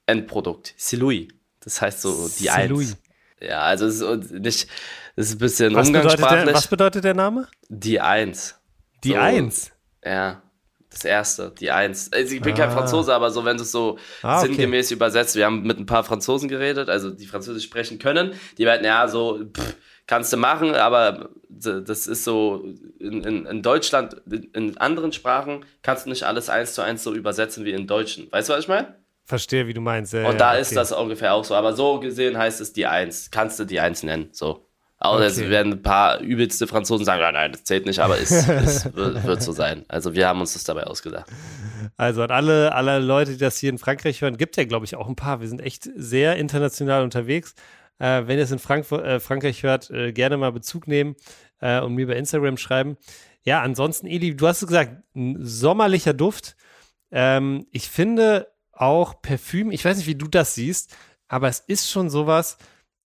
Endprodukt. Silui. Das heißt so die Silui. Eins. Ja, also es ist nicht, es ist ein bisschen was umgangssprachlich. Bedeutet der, was bedeutet der Name? Die Eins. Die so, Eins? Ja. Das erste, die Eins. Also ich bin ah. kein Franzose, aber so, wenn du es so ah, okay. sinngemäß übersetzt, wir haben mit ein paar Franzosen geredet, also die Französisch sprechen können, die meinten, ja, so, pff, kannst du machen, aber das ist so, in, in, in Deutschland, in anderen Sprachen kannst du nicht alles eins zu eins so übersetzen wie in Deutschen. Weißt du, was ich meine? Verstehe, wie du meinst. Ja, Und da ja, ist das ungefähr auch so. Aber so gesehen heißt es die Eins. Kannst du die Eins nennen, so. Außer okay. es werden ein paar übelste Franzosen sagen, ja, nein, das zählt nicht, aber es, es [LAUGHS] wird, wird, so sein. Also wir haben uns das dabei ausgedacht. Also an alle, alle Leute, die das hier in Frankreich hören, gibt ja, glaube ich, auch ein paar. Wir sind echt sehr international unterwegs. Äh, wenn ihr es in Frank äh, Frankreich hört, äh, gerne mal Bezug nehmen äh, und mir bei Instagram schreiben. Ja, ansonsten, Eli, du hast gesagt, ein sommerlicher Duft. Ähm, ich finde auch Parfüm, ich weiß nicht, wie du das siehst, aber es ist schon sowas,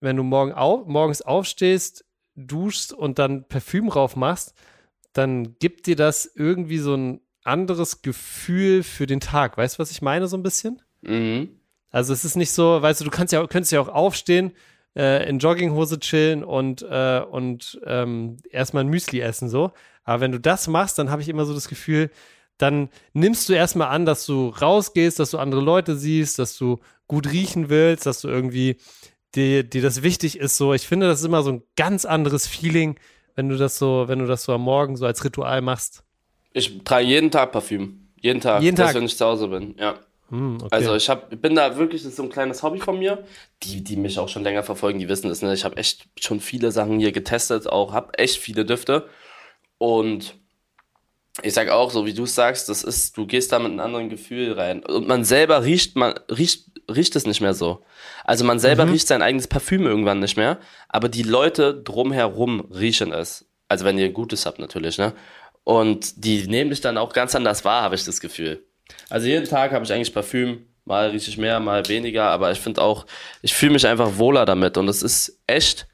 wenn du morgen auf, morgens aufstehst, duschst und dann Parfüm drauf machst, dann gibt dir das irgendwie so ein anderes Gefühl für den Tag. Weißt du, was ich meine, so ein bisschen? Mhm. Also es ist nicht so, weißt du, du kannst ja, könntest ja auch aufstehen, äh, in Jogginghose chillen und, äh, und ähm, erstmal ein Müsli essen, so. Aber wenn du das machst, dann habe ich immer so das Gefühl, dann nimmst du erstmal an, dass du rausgehst, dass du andere Leute siehst, dass du gut riechen willst, dass du irgendwie die, die das wichtig ist. So, ich finde, das ist immer so ein ganz anderes Feeling, wenn du das so, wenn du das so am Morgen so als Ritual machst. Ich trage jeden Tag Parfüm. Jeden Tag. Jeden Tag. wenn ich zu Hause bin, ja. Hm, okay. Also ich hab, bin da wirklich, das ist so ein kleines Hobby von mir. Die, die mich auch schon länger verfolgen, die wissen das. Ne? Ich habe echt schon viele Sachen hier getestet, auch habe echt viele Düfte. Und ich sag auch, so wie du sagst, das ist, du gehst da mit einem anderen Gefühl rein. Und man selber riecht, man riecht, riecht es nicht mehr so. Also man selber mhm. riecht sein eigenes Parfüm irgendwann nicht mehr, aber die Leute drumherum riechen es. Also wenn ihr ein gutes habt natürlich, ne? Und die nehmen dich dann auch ganz anders wahr, habe ich das Gefühl. Also jeden Tag habe ich eigentlich Parfüm, mal rieche ich mehr, mal weniger, aber ich finde auch, ich fühle mich einfach wohler damit und es ist echt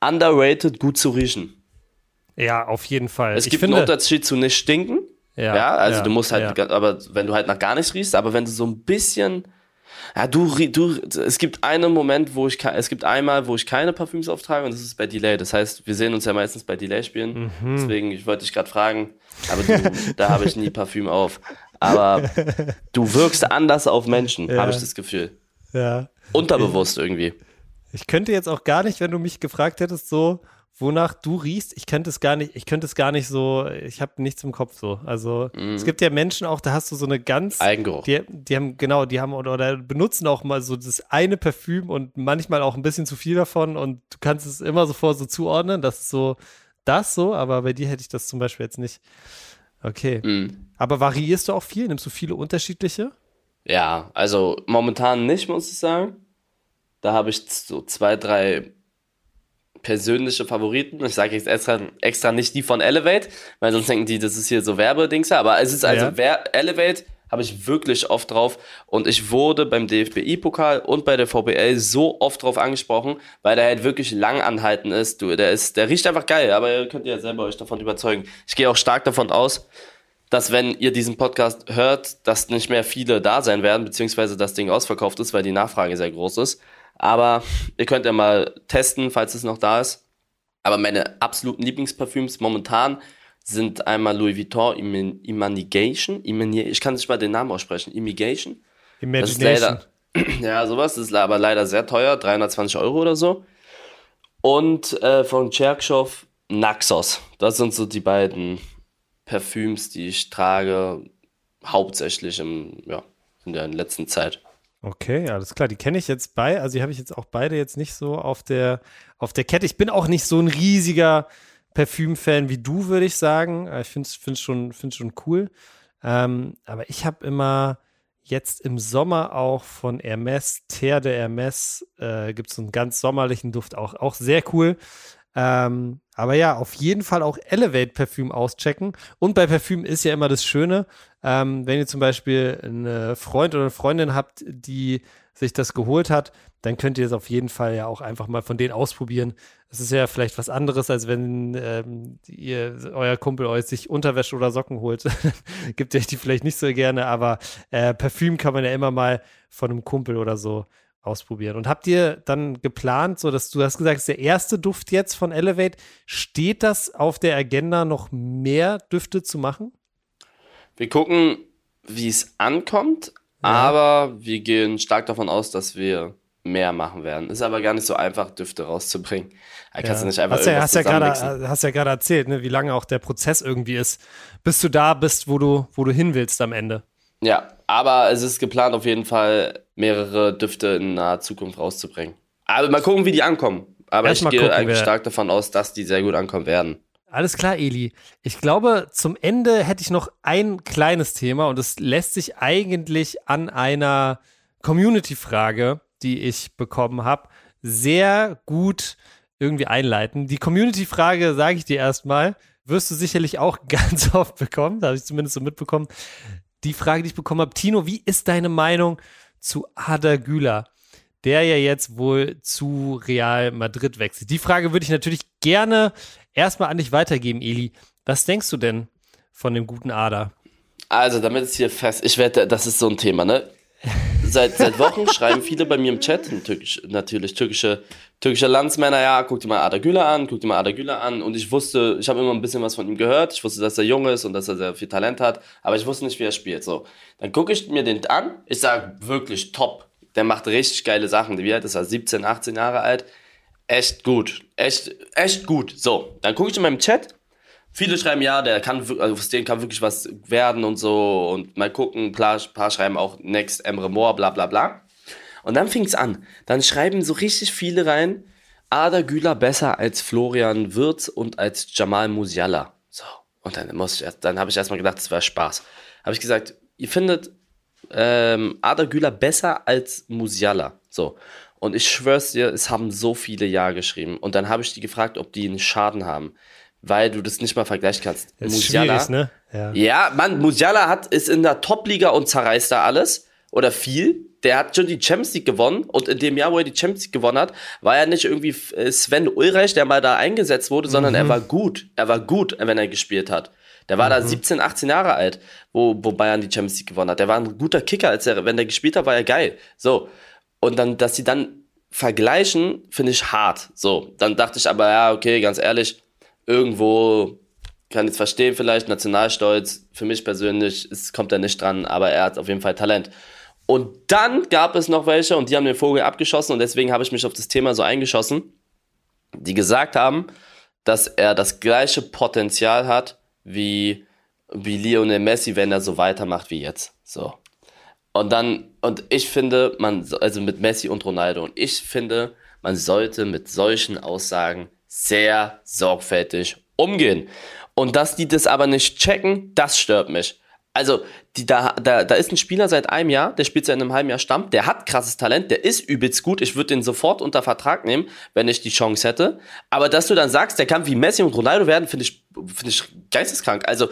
underrated gut zu riechen. Ja, auf jeden Fall. Es gibt finde, einen Unterschied zu nicht stinken. Ja, ja also ja, du musst halt, ja. aber wenn du halt nach gar nichts riechst, aber wenn du so ein bisschen, ja, du, du, es gibt einen Moment, wo ich, es gibt einmal, wo ich keine Parfüms auftrage und das ist bei Delay. Das heißt, wir sehen uns ja meistens bei Delay spielen. Mhm. Deswegen, ich wollte dich gerade fragen, aber du, da habe ich nie Parfüm auf. Aber du wirkst anders auf Menschen, habe ich das Gefühl. Ja. Unterbewusst irgendwie. Ich könnte jetzt auch gar nicht, wenn du mich gefragt hättest, so wonach du riechst. Ich könnte es gar nicht, ich könnte es gar nicht so, ich habe nichts im Kopf so. Also mm. es gibt ja Menschen auch, da hast du so eine ganz Eigengeruch. Die, die haben, genau, die haben oder, oder, benutzen auch mal so das eine Parfüm und manchmal auch ein bisschen zu viel davon und du kannst es immer sofort so zuordnen. Das ist so das so, aber bei dir hätte ich das zum Beispiel jetzt nicht. Okay. Mm. Aber variierst du auch viel? Nimmst du viele unterschiedliche? Ja, also momentan nicht, muss ich sagen. Da habe ich so zwei, drei persönliche Favoriten. Ich sage jetzt extra, extra nicht die von Elevate, weil sonst denken die, das ist hier so Werbedings. Aber es ist also ja. Elevate habe ich wirklich oft drauf und ich wurde beim DFBI-Pokal und bei der VBL so oft drauf angesprochen, weil der halt wirklich lang anhalten ist. Du, der ist, der riecht einfach geil, aber ihr könnt ja selber euch davon überzeugen. Ich gehe auch stark davon aus, dass wenn ihr diesen Podcast hört, dass nicht mehr viele da sein werden, beziehungsweise das Ding ausverkauft ist, weil die Nachfrage sehr groß ist. Aber ihr könnt ja mal testen, falls es noch da ist. Aber meine absoluten Lieblingsparfüms momentan sind einmal Louis Vuitton Imanigation. Ich kann nicht mal den Namen aussprechen. Immigration. Imagination. Leider, [CLEARS THROAT] ja, sowas. Das ist aber leider sehr teuer. 320 Euro oder so. Und äh, von Cherkschow Naxos. Das sind so die beiden Parfüms, die ich trage. Hauptsächlich im, ja, in der letzten Zeit. Okay, alles klar. Die kenne ich jetzt bei. Also die habe ich jetzt auch beide jetzt nicht so auf der, auf der Kette. Ich bin auch nicht so ein riesiger Parfüm-Fan wie du, würde ich sagen. Äh, ich finde es schon, schon cool. Ähm, aber ich habe immer jetzt im Sommer auch von Hermes, Terre de Hermes, äh, gibt es einen ganz sommerlichen Duft, auch, auch sehr cool. Ähm, aber ja, auf jeden Fall auch Elevate Parfüm auschecken. Und bei Parfüm ist ja immer das Schöne, ähm, wenn ihr zum Beispiel einen Freund oder eine Freundin habt, die sich das geholt hat, dann könnt ihr es auf jeden Fall ja auch einfach mal von denen ausprobieren. Es ist ja vielleicht was anderes, als wenn ähm, ihr, euer Kumpel euch sich Unterwäsche oder Socken holt. [LAUGHS] Gibt ihr die vielleicht nicht so gerne, aber äh, Parfüm kann man ja immer mal von einem Kumpel oder so ausprobieren. Und habt ihr dann geplant, so dass du hast gesagt, es ist der erste Duft jetzt von Elevate. Steht das auf der Agenda, noch mehr Düfte zu machen? Wir gucken, wie es ankommt, ja. aber wir gehen stark davon aus, dass wir mehr machen werden. Ist aber gar nicht so einfach, Düfte rauszubringen. Da kannst ja. du nicht einfach hast ja, hast ja gerade hast ja gerade erzählt, ne, wie lange auch der Prozess irgendwie ist, bis du da bist, wo du wo du hin willst am Ende. Ja, aber es ist geplant auf jeden Fall mehrere Düfte in naher Zukunft rauszubringen. Aber mal gucken, wie die ankommen. Aber Erst ich gehe eigentlich stark davon aus, dass die sehr gut ankommen werden. Alles klar, Eli. Ich glaube, zum Ende hätte ich noch ein kleines Thema und es lässt sich eigentlich an einer Community-Frage, die ich bekommen habe, sehr gut irgendwie einleiten. Die Community-Frage, sage ich dir erstmal, wirst du sicherlich auch [LAUGHS] ganz oft bekommen, da habe ich zumindest so mitbekommen. Die Frage, die ich bekommen habe, Tino, wie ist deine Meinung zu Ada Güler, der ja jetzt wohl zu Real Madrid wechselt? Die Frage würde ich natürlich gerne erstmal an dich weitergeben, Eli. Was denkst du denn von dem guten Ada? Also, damit ist hier fest, ich werde, das ist so ein Thema, ne? Seit, seit Wochen [LAUGHS] schreiben viele bei mir im Chat, türkisch, natürlich türkische, türkische Landsmänner, ja, guck dir mal Ada Güler an, guck dir mal Ada Güler an. Und ich wusste, ich habe immer ein bisschen was von ihm gehört. Ich wusste, dass er jung ist und dass er sehr viel Talent hat, aber ich wusste nicht, wie er spielt. So, dann gucke ich mir den an. Ich sage wirklich top. Der macht richtig geile Sachen. Wie alt ist er? 17, 18 Jahre alt. Echt gut. Echt, echt gut. So, dann gucke ich in meinem Chat Viele schreiben ja, der kann, also aus dem kann wirklich was werden und so und mal gucken, ein paar, paar schreiben auch Next Emre Moore, bla bla bla. Und dann fing es an. Dann schreiben so richtig viele rein, Ada Güler besser als Florian Wirtz und als Jamal Musiala. So. Und dann muss ich erst, dann habe ich erstmal gedacht, das wäre Spaß. Habe ich gesagt, ihr findet ähm, Ada Güler besser als Musiala. So. Und ich schwör's dir, es haben so viele Ja geschrieben. Und dann habe ich die gefragt, ob die einen Schaden haben weil du das nicht mal vergleichen kannst. Das Musiala, ist ne? Ja. ja, Mann, Musiala hat, ist in der Top-Liga und zerreißt da alles. Oder viel. Der hat schon die Champions League gewonnen. Und in dem Jahr, wo er die Champions League gewonnen hat, war er nicht irgendwie äh, Sven Ulreich, der mal da eingesetzt wurde, sondern mhm. er war gut. Er war gut, wenn er gespielt hat. Der war mhm. da 17, 18 Jahre alt, wo, wo Bayern die Champions League gewonnen hat. Der war ein guter Kicker, als er, wenn der gespielt hat, war er geil. So. Und dann, dass sie dann vergleichen, finde ich hart. So. Dann dachte ich aber, ja, okay, ganz ehrlich, irgendwo kann ich es verstehen vielleicht, Nationalstolz, für mich persönlich, es kommt er nicht dran, aber er hat auf jeden Fall Talent. Und dann gab es noch welche und die haben den Vogel abgeschossen und deswegen habe ich mich auf das Thema so eingeschossen, die gesagt haben, dass er das gleiche Potenzial hat wie, wie Lionel Messi, wenn er so weitermacht wie jetzt. So. Und dann, und ich finde, man, also mit Messi und Ronaldo, und ich finde, man sollte mit solchen Aussagen sehr sorgfältig umgehen. Und dass die das aber nicht checken, das stört mich. Also, die, da, da, da ist ein Spieler seit einem Jahr, der spielt seit einem halben Jahr Stamm, der hat krasses Talent, der ist übelst gut. Ich würde den sofort unter Vertrag nehmen, wenn ich die Chance hätte. Aber dass du dann sagst, der kann wie Messi und Ronaldo werden, finde ich, finde ich geisteskrank. Also,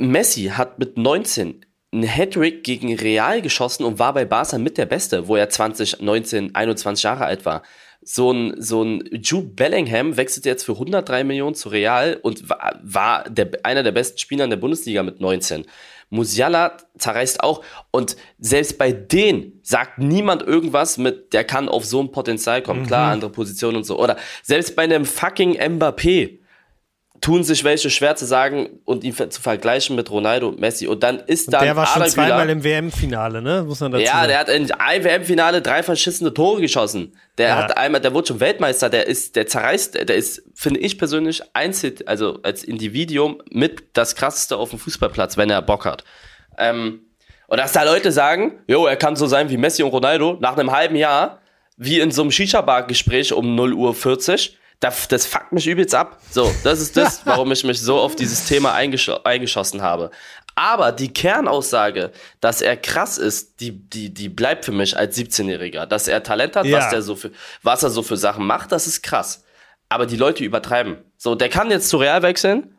Messi hat mit 19 einen Hattrick gegen Real geschossen und war bei Barca mit der Beste, wo er 20, 19, 21 Jahre alt war so ein, so ein Jude Bellingham wechselt jetzt für 103 Millionen zu Real und war, war der, einer der besten Spieler in der Bundesliga mit 19. Musiala zerreißt auch und selbst bei denen sagt niemand irgendwas mit, der kann auf so ein Potenzial kommen. Mhm. Klar, andere Positionen und so. Oder selbst bei einem fucking Mbappé, tun sich welche schwer zu sagen und ihn zu vergleichen mit Ronaldo und Messi. Und dann ist da. Der war schon zweimal im WM-Finale, ne? Muss man dazu Ja, sagen. der hat in einem WM-Finale drei verschissene Tore geschossen. Der ja. hat einmal, der wurde schon Weltmeister, der ist, der zerreißt, der ist, finde ich persönlich, einzig, also als Individuum mit das krasseste auf dem Fußballplatz, wenn er Bock hat. Ähm, und dass da Leute sagen, jo, er kann so sein wie Messi und Ronaldo, nach einem halben Jahr, wie in so einem Shisha-Bar-Gespräch um 0 Uhr 40, das, das fuckt mich übelst ab. So, das ist das, [LAUGHS] warum ich mich so auf dieses Thema eingesch eingeschossen habe. Aber die Kernaussage, dass er krass ist, die, die, die bleibt für mich als 17-Jähriger. Dass er Talent hat, ja. was, der so für, was er so für Sachen macht, das ist krass. Aber die Leute übertreiben. So, der kann jetzt zu Real wechseln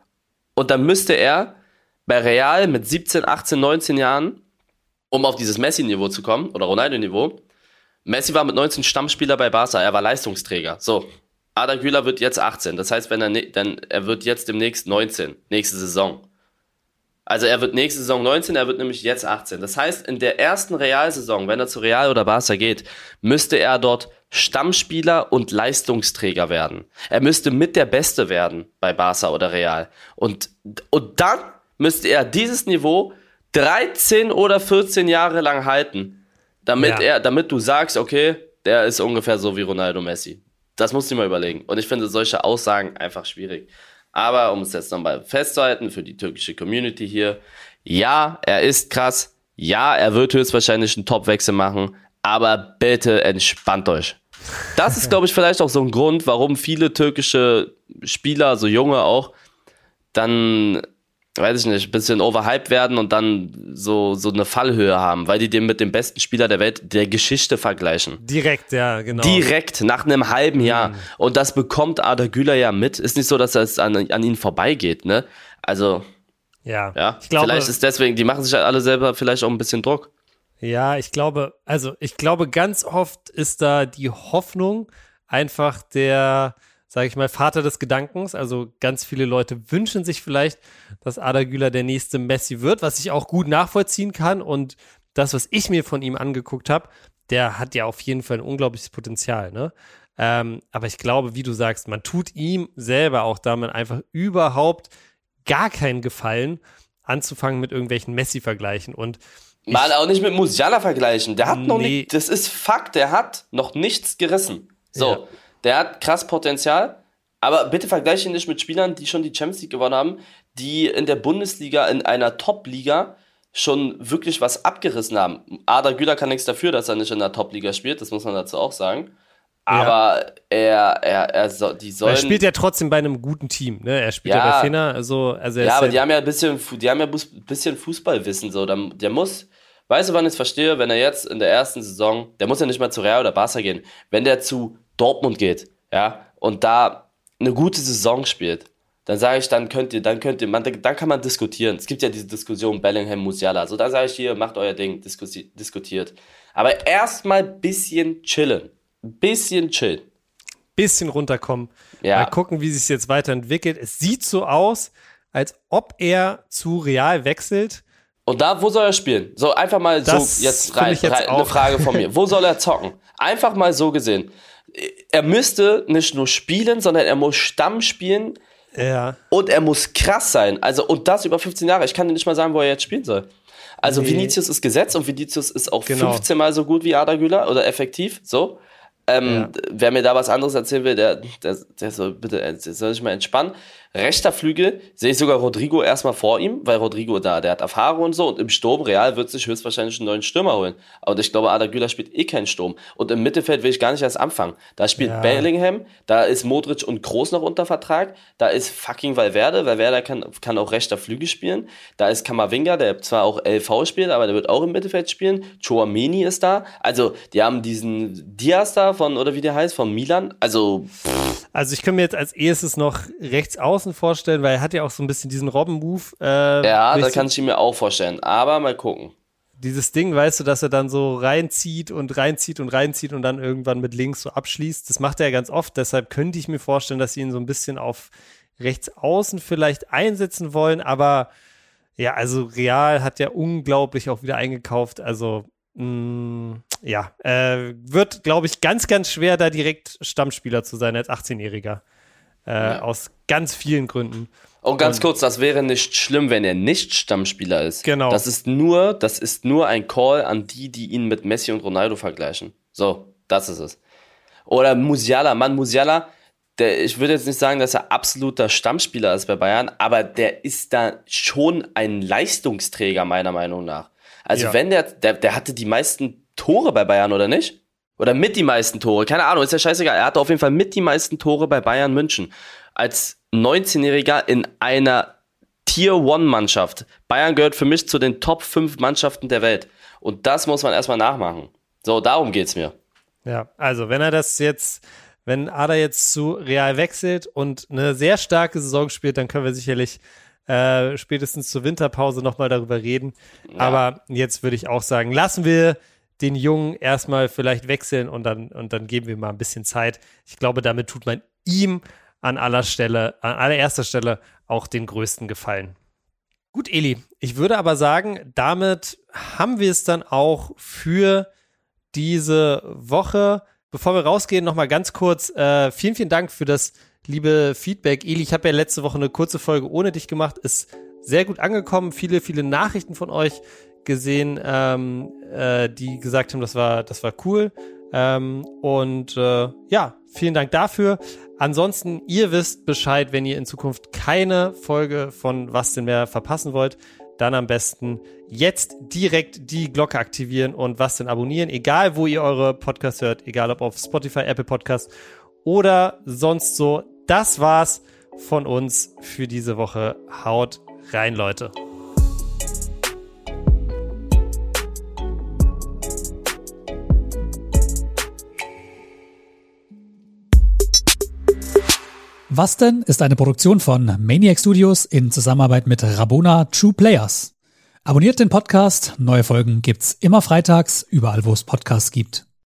und dann müsste er bei Real mit 17, 18, 19 Jahren, um auf dieses Messi-Niveau zu kommen oder Ronaldo-Niveau, Messi war mit 19 Stammspieler bei Barca, er war Leistungsträger. So, Ada Güler wird jetzt 18. Das heißt, wenn er, ne, dann, er wird jetzt demnächst 19, nächste Saison. Also er wird nächste Saison 19, er wird nämlich jetzt 18. Das heißt, in der ersten Realsaison, wenn er zu Real oder Barca geht, müsste er dort Stammspieler und Leistungsträger werden. Er müsste mit der Beste werden bei Barca oder Real. Und, und dann müsste er dieses Niveau 13 oder 14 Jahre lang halten, damit ja. er, damit du sagst, okay, der ist ungefähr so wie Ronaldo Messi. Das musst du mal überlegen. Und ich finde solche Aussagen einfach schwierig. Aber um es jetzt nochmal festzuhalten für die türkische Community hier, ja, er ist krass. Ja, er wird höchstwahrscheinlich einen Topwechsel machen. Aber bitte entspannt euch. Das ist, glaube ich, vielleicht auch so ein Grund, warum viele türkische Spieler, so junge auch, dann weiß ich nicht, ein bisschen overhyped werden und dann so, so eine Fallhöhe haben, weil die den mit dem besten Spieler der Welt der Geschichte vergleichen. Direkt, ja, genau. Direkt, nach einem halben Jahr. Mhm. Und das bekommt Ada Güler ja mit. Ist nicht so, dass es an, an ihn vorbeigeht, ne? Also, ja, ja. Ich glaube, vielleicht ist deswegen, die machen sich halt alle selber vielleicht auch ein bisschen Druck. Ja, ich glaube, also ich glaube, ganz oft ist da die Hoffnung einfach der, sage ich mal, Vater des Gedankens. Also ganz viele Leute wünschen sich vielleicht, dass Ada Güler der nächste Messi wird, was ich auch gut nachvollziehen kann. Und das, was ich mir von ihm angeguckt habe, der hat ja auf jeden Fall ein unglaubliches Potenzial. Ne? Ähm, aber ich glaube, wie du sagst, man tut ihm selber auch damit einfach überhaupt gar keinen Gefallen, anzufangen mit irgendwelchen Messi-Vergleichen. Und Mal auch nicht mit Musiala vergleichen. Der hat nee. noch nicht, das ist Fakt, der hat noch nichts gerissen. So. Ja der hat krass Potenzial, aber bitte vergleiche ihn nicht mit Spielern, die schon die Champions League gewonnen haben, die in der Bundesliga, in einer Top-Liga schon wirklich was abgerissen haben. Ada Güler kann nichts dafür, dass er nicht in der Top-Liga spielt, das muss man dazu auch sagen. Aber ja. er, er, er so, die sollen. Er spielt ja trotzdem bei einem guten Team, ne? Er spielt ja, ja bei Finna, also, also Ja, aber die haben ja ein bisschen, die haben ja ein bisschen Fußballwissen, so. Der muss, weißt du, wann ich es verstehe, wenn er jetzt in der ersten Saison, der muss ja nicht mal zu Real oder Barca gehen, wenn der zu Dortmund geht, ja, und da eine gute Saison spielt, dann sage ich, dann könnt ihr, dann könnt ihr, man, dann kann man diskutieren. Es gibt ja diese Diskussion Bellingham, Musiala. Also da sage ich hier, macht euer Ding, diskutiert. Aber erstmal bisschen chillen. Bisschen chillen. Bisschen runterkommen. Ja. Mal gucken, wie sich jetzt weiterentwickelt. Es sieht so aus, als ob er zu Real wechselt. Und da, wo soll er spielen? So, einfach mal das so jetzt rein, jetzt rein eine Frage von mir. Wo soll er [LAUGHS] zocken? Einfach mal so gesehen er müsste nicht nur spielen, sondern er muss Stamm spielen. Ja. Und er muss krass sein. Also, und das über 15 Jahre. Ich kann dir nicht mal sagen, wo er jetzt spielen soll. Also, nee. Vinicius ist gesetzt und Vinicius ist auch genau. 15 Mal so gut wie Ada Güler oder effektiv. So. Ähm, ja. Wer mir da was anderes erzählen will, der, der, der soll bitte der soll sich mal entspannen. Rechter Flügel sehe ich sogar Rodrigo erstmal vor ihm, weil Rodrigo da, der hat Erfahrung und so. Und im Sturm, Real wird sich höchstwahrscheinlich einen neuen Stürmer holen. Und ich glaube, Ada Güler spielt eh keinen Sturm. Und im Mittelfeld will ich gar nicht erst anfangen. Da spielt ja. Bellingham, da ist Modric und Groß noch unter Vertrag. Da ist fucking Valverde. Valverde kann, kann auch rechter Flügel spielen. Da ist Kamavinga, der zwar auch LV spielt, aber der wird auch im Mittelfeld spielen. Chouameni ist da. Also, die haben diesen Diaz da von, oder wie der heißt, von Milan. Also, also ich kann mir jetzt als erstes noch rechts außen vorstellen, weil er hat ja auch so ein bisschen diesen Robben-Move. Äh, ja, das kann ich mir auch vorstellen. Aber mal gucken. Dieses Ding, weißt du, dass er dann so reinzieht und reinzieht und reinzieht und dann irgendwann mit links so abschließt. Das macht er ja ganz oft. Deshalb könnte ich mir vorstellen, dass sie ihn so ein bisschen auf rechts außen vielleicht einsetzen wollen. Aber ja, also Real hat ja unglaublich auch wieder eingekauft. Also mh, mm, ja, äh, wird, glaube ich, ganz, ganz schwer, da direkt Stammspieler zu sein als 18-Jähriger. Äh, ja. Aus ganz vielen Gründen. Und ganz und, kurz, das wäre nicht schlimm, wenn er nicht Stammspieler ist. Genau. Das ist nur, das ist nur ein Call an die, die ihn mit Messi und Ronaldo vergleichen. So, das ist es. Oder Musiala, Mann, Musiala, der, ich würde jetzt nicht sagen, dass er absoluter Stammspieler ist bei Bayern, aber der ist da schon ein Leistungsträger, meiner Meinung nach. Also ja. wenn der, der, der hatte die meisten Tore bei Bayern, oder nicht? Oder mit die meisten Tore. Keine Ahnung, ist ja scheißegal. Er hatte auf jeden Fall mit die meisten Tore bei Bayern München. Als 19-Jähriger in einer Tier-One-Mannschaft. Bayern gehört für mich zu den Top 5 Mannschaften der Welt. Und das muss man erstmal nachmachen. So, darum geht's mir. Ja, also wenn er das jetzt, wenn Ada jetzt zu Real wechselt und eine sehr starke Saison spielt, dann können wir sicherlich äh, spätestens zur Winterpause nochmal darüber reden. Ja. Aber jetzt würde ich auch sagen, lassen wir den Jungen erstmal vielleicht wechseln und dann, und dann geben wir mal ein bisschen Zeit. Ich glaube, damit tut man ihm an aller Stelle, an allererster Stelle auch den größten Gefallen. Gut, Eli, ich würde aber sagen, damit haben wir es dann auch für diese Woche. Bevor wir rausgehen, nochmal ganz kurz, äh, vielen, vielen Dank für das liebe Feedback. Eli, ich habe ja letzte Woche eine kurze Folge ohne dich gemacht, ist sehr gut angekommen. Viele, viele Nachrichten von euch gesehen, ähm, äh, die gesagt haben, das war, das war cool. Ähm, und äh, ja, vielen Dank dafür. Ansonsten, ihr wisst Bescheid, wenn ihr in Zukunft keine Folge von Was denn mehr verpassen wollt, dann am besten jetzt direkt die Glocke aktivieren und was denn abonnieren, egal wo ihr eure Podcasts hört, egal ob auf Spotify, Apple Podcasts oder sonst so. Das war's von uns für diese Woche. Haut rein, Leute. Was denn ist eine Produktion von Maniac Studios in Zusammenarbeit mit Rabona True Players. Abonniert den Podcast, neue Folgen gibt's immer freitags, überall wo es Podcasts gibt.